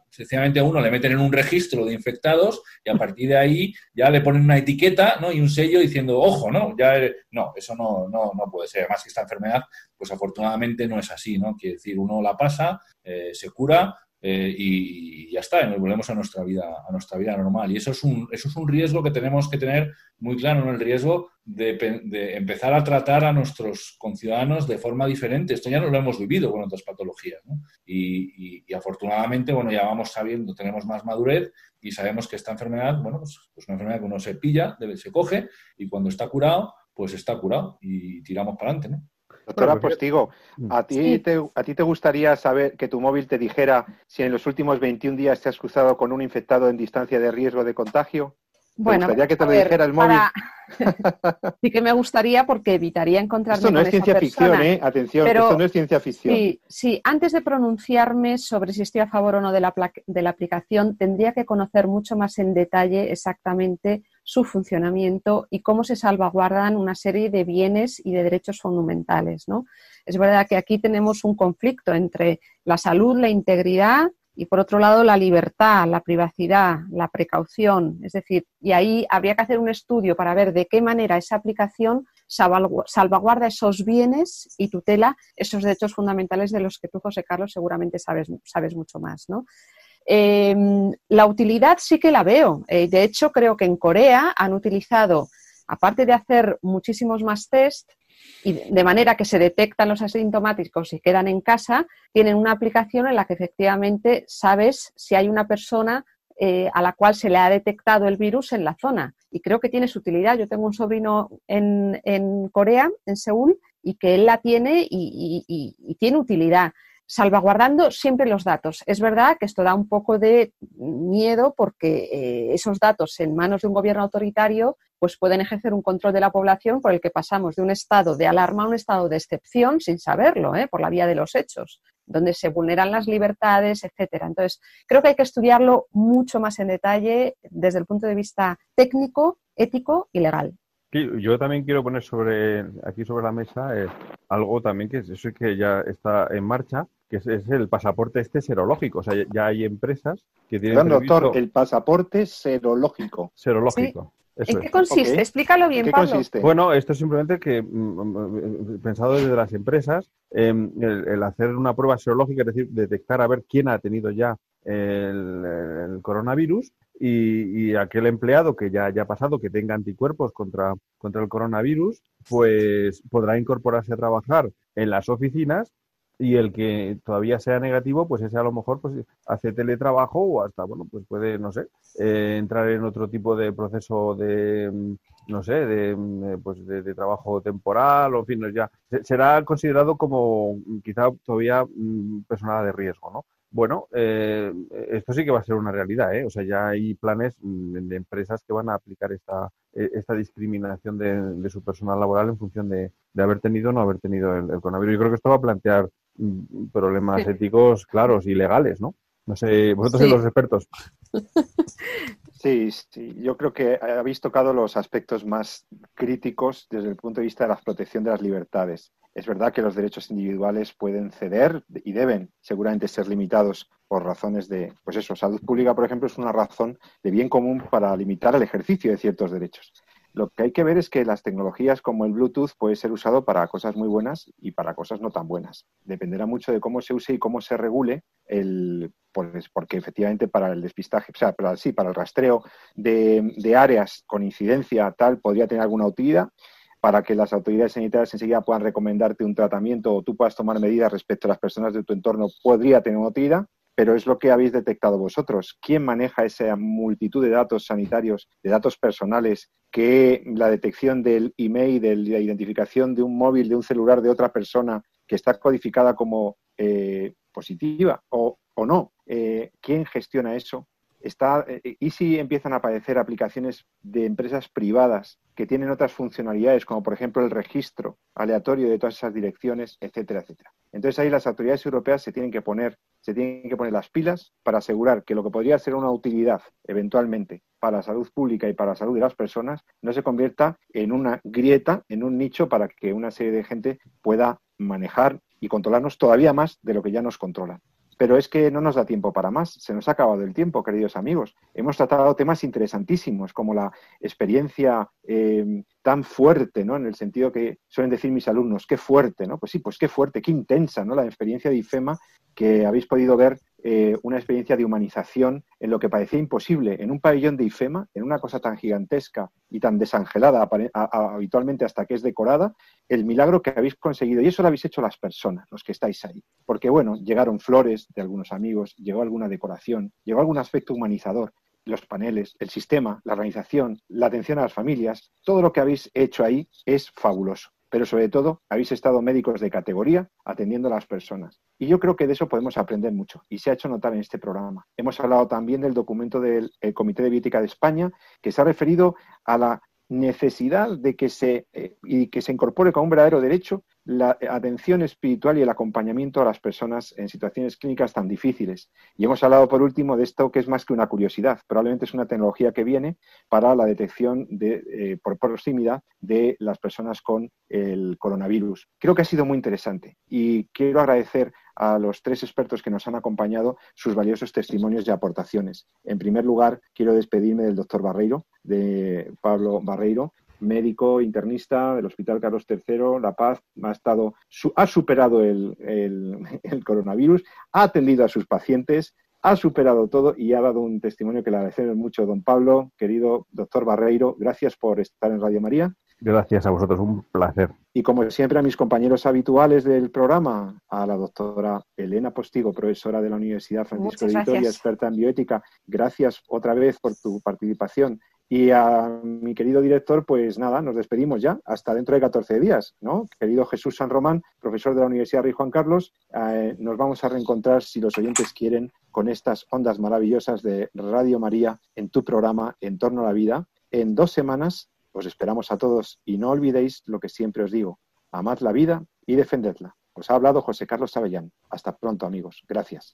sencillamente a uno le meten en un registro de infectados y a partir de ahí ya le ponen una etiqueta, ¿no? Y un sello diciendo, ojo, ¿no? Ya, no, eso no, no, no puede ser. Además que esta enfermedad, pues afortunadamente no es así, ¿no? Quiere decir, uno la pasa, eh, se cura, eh, y ya está, y volvemos a nuestra vida, a nuestra vida normal. Y eso es un, eso es un riesgo que tenemos que tener muy claro, ¿no? el riesgo de, empezar a tratar a nuestros conciudadanos de forma diferente. Esto ya no lo hemos vivido con otras patologías. Y, afortunadamente, bueno, ya vamos sabiendo, tenemos más madurez y sabemos que esta enfermedad, bueno, pues, pues una enfermedad que uno se pilla, se coge y cuando está curado, pues está curado y tiramos para adelante, ¿no? Doctora Postigo. ¿a ti, te, ¿a ti te gustaría saber que tu móvil te dijera si en los últimos 21 días te has cruzado con un infectado en distancia de riesgo de contagio? Bueno, gustaría que te lo dijera el móvil? sí que me gustaría porque evitaría encontrarme Esto no es ciencia ficción, ¿eh? Atención, esto no es ciencia ficción. Sí, sí, antes de pronunciarme sobre si estoy a favor o no de la, de la aplicación, tendría que conocer mucho más en detalle exactamente su funcionamiento y cómo se salvaguardan una serie de bienes y de derechos fundamentales. ¿no? Es verdad que aquí tenemos un conflicto entre la salud, la integridad y por otro lado la libertad, la privacidad, la precaución. Es decir, y ahí habría que hacer un estudio para ver de qué manera esa aplicación salvaguarda esos bienes y tutela esos derechos fundamentales de los que tú, José Carlos, seguramente sabes, sabes mucho más. ¿no? Em, la utilidad sí que la veo. Eh, de hecho, creo que en Corea han utilizado, aparte de hacer muchísimos más test, y de manera que se detectan los asintomáticos y quedan en casa, tienen una aplicación en la que efectivamente sabes si hay una persona eh, a la cual se le ha detectado el virus en la zona. Y creo que tiene su utilidad. Yo tengo un sobrino en, Corea, en Seúl, y que él la tiene y tiene utilidad salvaguardando siempre los datos. Es verdad que esto da un poco de miedo porque eh, esos datos en manos de un gobierno autoritario pues pueden ejercer un control de la población por el que pasamos de un estado de alarma a un estado de excepción sin saberlo, ¿eh? por la vía de los hechos, donde se vulneran las libertades, etcétera. Entonces, creo que hay que estudiarlo mucho más en detalle desde el punto de vista técnico, ético y legal. Yo también quiero poner sobre aquí sobre la mesa eh, algo también que es que ya está en marcha, que es, el pasaporte este serológico. O sea, ya hay empresas que tienen. doctor, el pasaporte serológico. Serológico. ¿En qué consiste? Explícalo bien, ¿En qué Consiste? Bueno, esto es simplemente que, mm, mm, pensado desde las empresas, em, el, hacer una prueba serológica, es decir, detectar a ver quién ha tenido ya el, coronavirus y, aquel empleado que ya haya pasado, que tenga anticuerpos contra, contra el coronavirus, pues podrá incorporarse a trabajar en las oficinas y el que todavía sea negativo, pues ese a lo mejor pues hace teletrabajo o hasta, bueno, pues puede, no sé, eh, entrar en otro tipo de proceso de, mm, no sé, de, mm, eh, pues de, trabajo temporal o, en fin, ya será considerado como mm, quizá todavía personal de riesgo, ¿no? Bueno, eh, esto sí que va a ser una realidad, ¿eh? O sea, ya hay planes de empresas que van a aplicar esta, esta discriminación de, su personal laboral en función de, haber tenido o no haber tenido el, el, coronavirus. Yo creo que esto va a plantear problemas éticos claros y legales, ¿no? No sé, vosotros sois los expertos. Sí, sí, yo creo que habéis tocado los aspectos más críticos desde el punto de vista de la protección de las libertades. Es verdad que los derechos individuales pueden ceder y deben seguramente ser limitados por razones de, pues eso, salud pública, por ejemplo, es una razón de bien común para limitar el ejercicio de ciertos derechos. Lo que hay que ver es que las tecnologías como el Bluetooth puede ser usado para cosas muy buenas y para cosas no tan buenas. Dependerá mucho de cómo se use y cómo se regule el pues porque efectivamente para el despistaje, o sea, para, sí, para el rastreo de, áreas con incidencia tal podría tener alguna utilidad para que las autoridades sanitarias enseguida puedan recomendarte un tratamiento o tú puedas tomar medidas respecto a las personas de tu entorno, podría tener una utilidad pero es lo que habéis detectado vosotros. ¿Quién maneja esa multitud de datos sanitarios, de datos personales, que la detección del email, de la identificación de un móvil, de un celular de otra persona que está codificada como eh, positiva o, no? Eh, ¿Quién gestiona eso? Está, eh, ¿Y si empiezan a aparecer aplicaciones de empresas privadas que tienen otras funcionalidades, como por ejemplo el registro aleatorio de todas esas direcciones, etcétera, etcétera? Entonces ahí las autoridades europeas se tienen que poner, se tienen que poner las pilas para asegurar que lo que podría ser una utilidad eventualmente para la salud pública y para la salud de las personas no se convierta en una grieta, en un nicho para que una serie de gente pueda manejar y controlarnos todavía más de lo que ya nos controlan. Pero es que no nos da tiempo para más. Se nos ha acabado el tiempo, queridos amigos. Hemos tratado temas interesantísimos como la experiencia eh, tan fuerte, ¿no? En el sentido que suelen decir mis alumnos, qué fuerte, ¿no? Pues sí, pues qué fuerte, qué intensa, ¿no? La experiencia de IFEMA que habéis podido ver eh, una experiencia de humanización en lo que parecía imposible. En un pabellón de IFEMA, en una cosa tan gigantesca y tan desangelada habitualmente hasta que es decorada, el milagro que habéis conseguido. Y eso lo habéis hecho las personas, los que estáis ahí. Porque, bueno, llegaron flores de algunos amigos, llegó alguna decoración, llegó algún aspecto humanizador los paneles, el sistema, la organización, la atención a las familias, todo lo que habéis hecho ahí es fabuloso pero sobre todo habéis estado médicos de categoría atendiendo a las personas. Y yo creo que de eso podemos aprender mucho y se ha hecho notar en este programa. Hemos hablado también del documento del Comité de Bioética de España que se ha referido a la necesidad de que se, eh, y que se incorpore como un verdadero derecho la atención espiritual y el acompañamiento a las personas en situaciones clínicas tan difíciles. Y hemos hablado por último de esto que es más que una curiosidad. Probablemente es una tecnología que viene para la detección de, eh, por proximidad de las personas con el coronavirus. Creo que ha sido muy interesante y quiero agradecer a los tres expertos que nos han acompañado sus valiosos testimonios y aportaciones. En primer lugar, quiero despedirme del doctor Barreiro, de Pablo Barreiro, médico internista del Hospital Carlos III, La Paz, ha, estado, ha superado el, el, coronavirus, ha atendido a sus pacientes, ha superado todo y ha dado un testimonio que le agradecemos mucho, don Pablo, querido doctor Barreiro. Gracias por estar en Radio María. Gracias a vosotros, un placer. Y como siempre a mis compañeros habituales del programa, a la doctora Elena Postigo, profesora de la Universidad Francisco de Vitoria, experta en bioética, gracias otra vez por tu participación y a mi querido director, pues nada, nos despedimos ya, hasta dentro de 14 días, ¿no? Querido Jesús San Román, profesor de la Universidad Rey Juan Carlos, eh, nos vamos a reencontrar, si los oyentes quieren, con estas ondas maravillosas de Radio María en tu programa En torno a la vida. En dos semanas os esperamos a todos y no olvidéis lo que siempre os digo, amad la vida y defendedla. Os ha hablado José Carlos Sabellán. Hasta pronto, amigos. Gracias.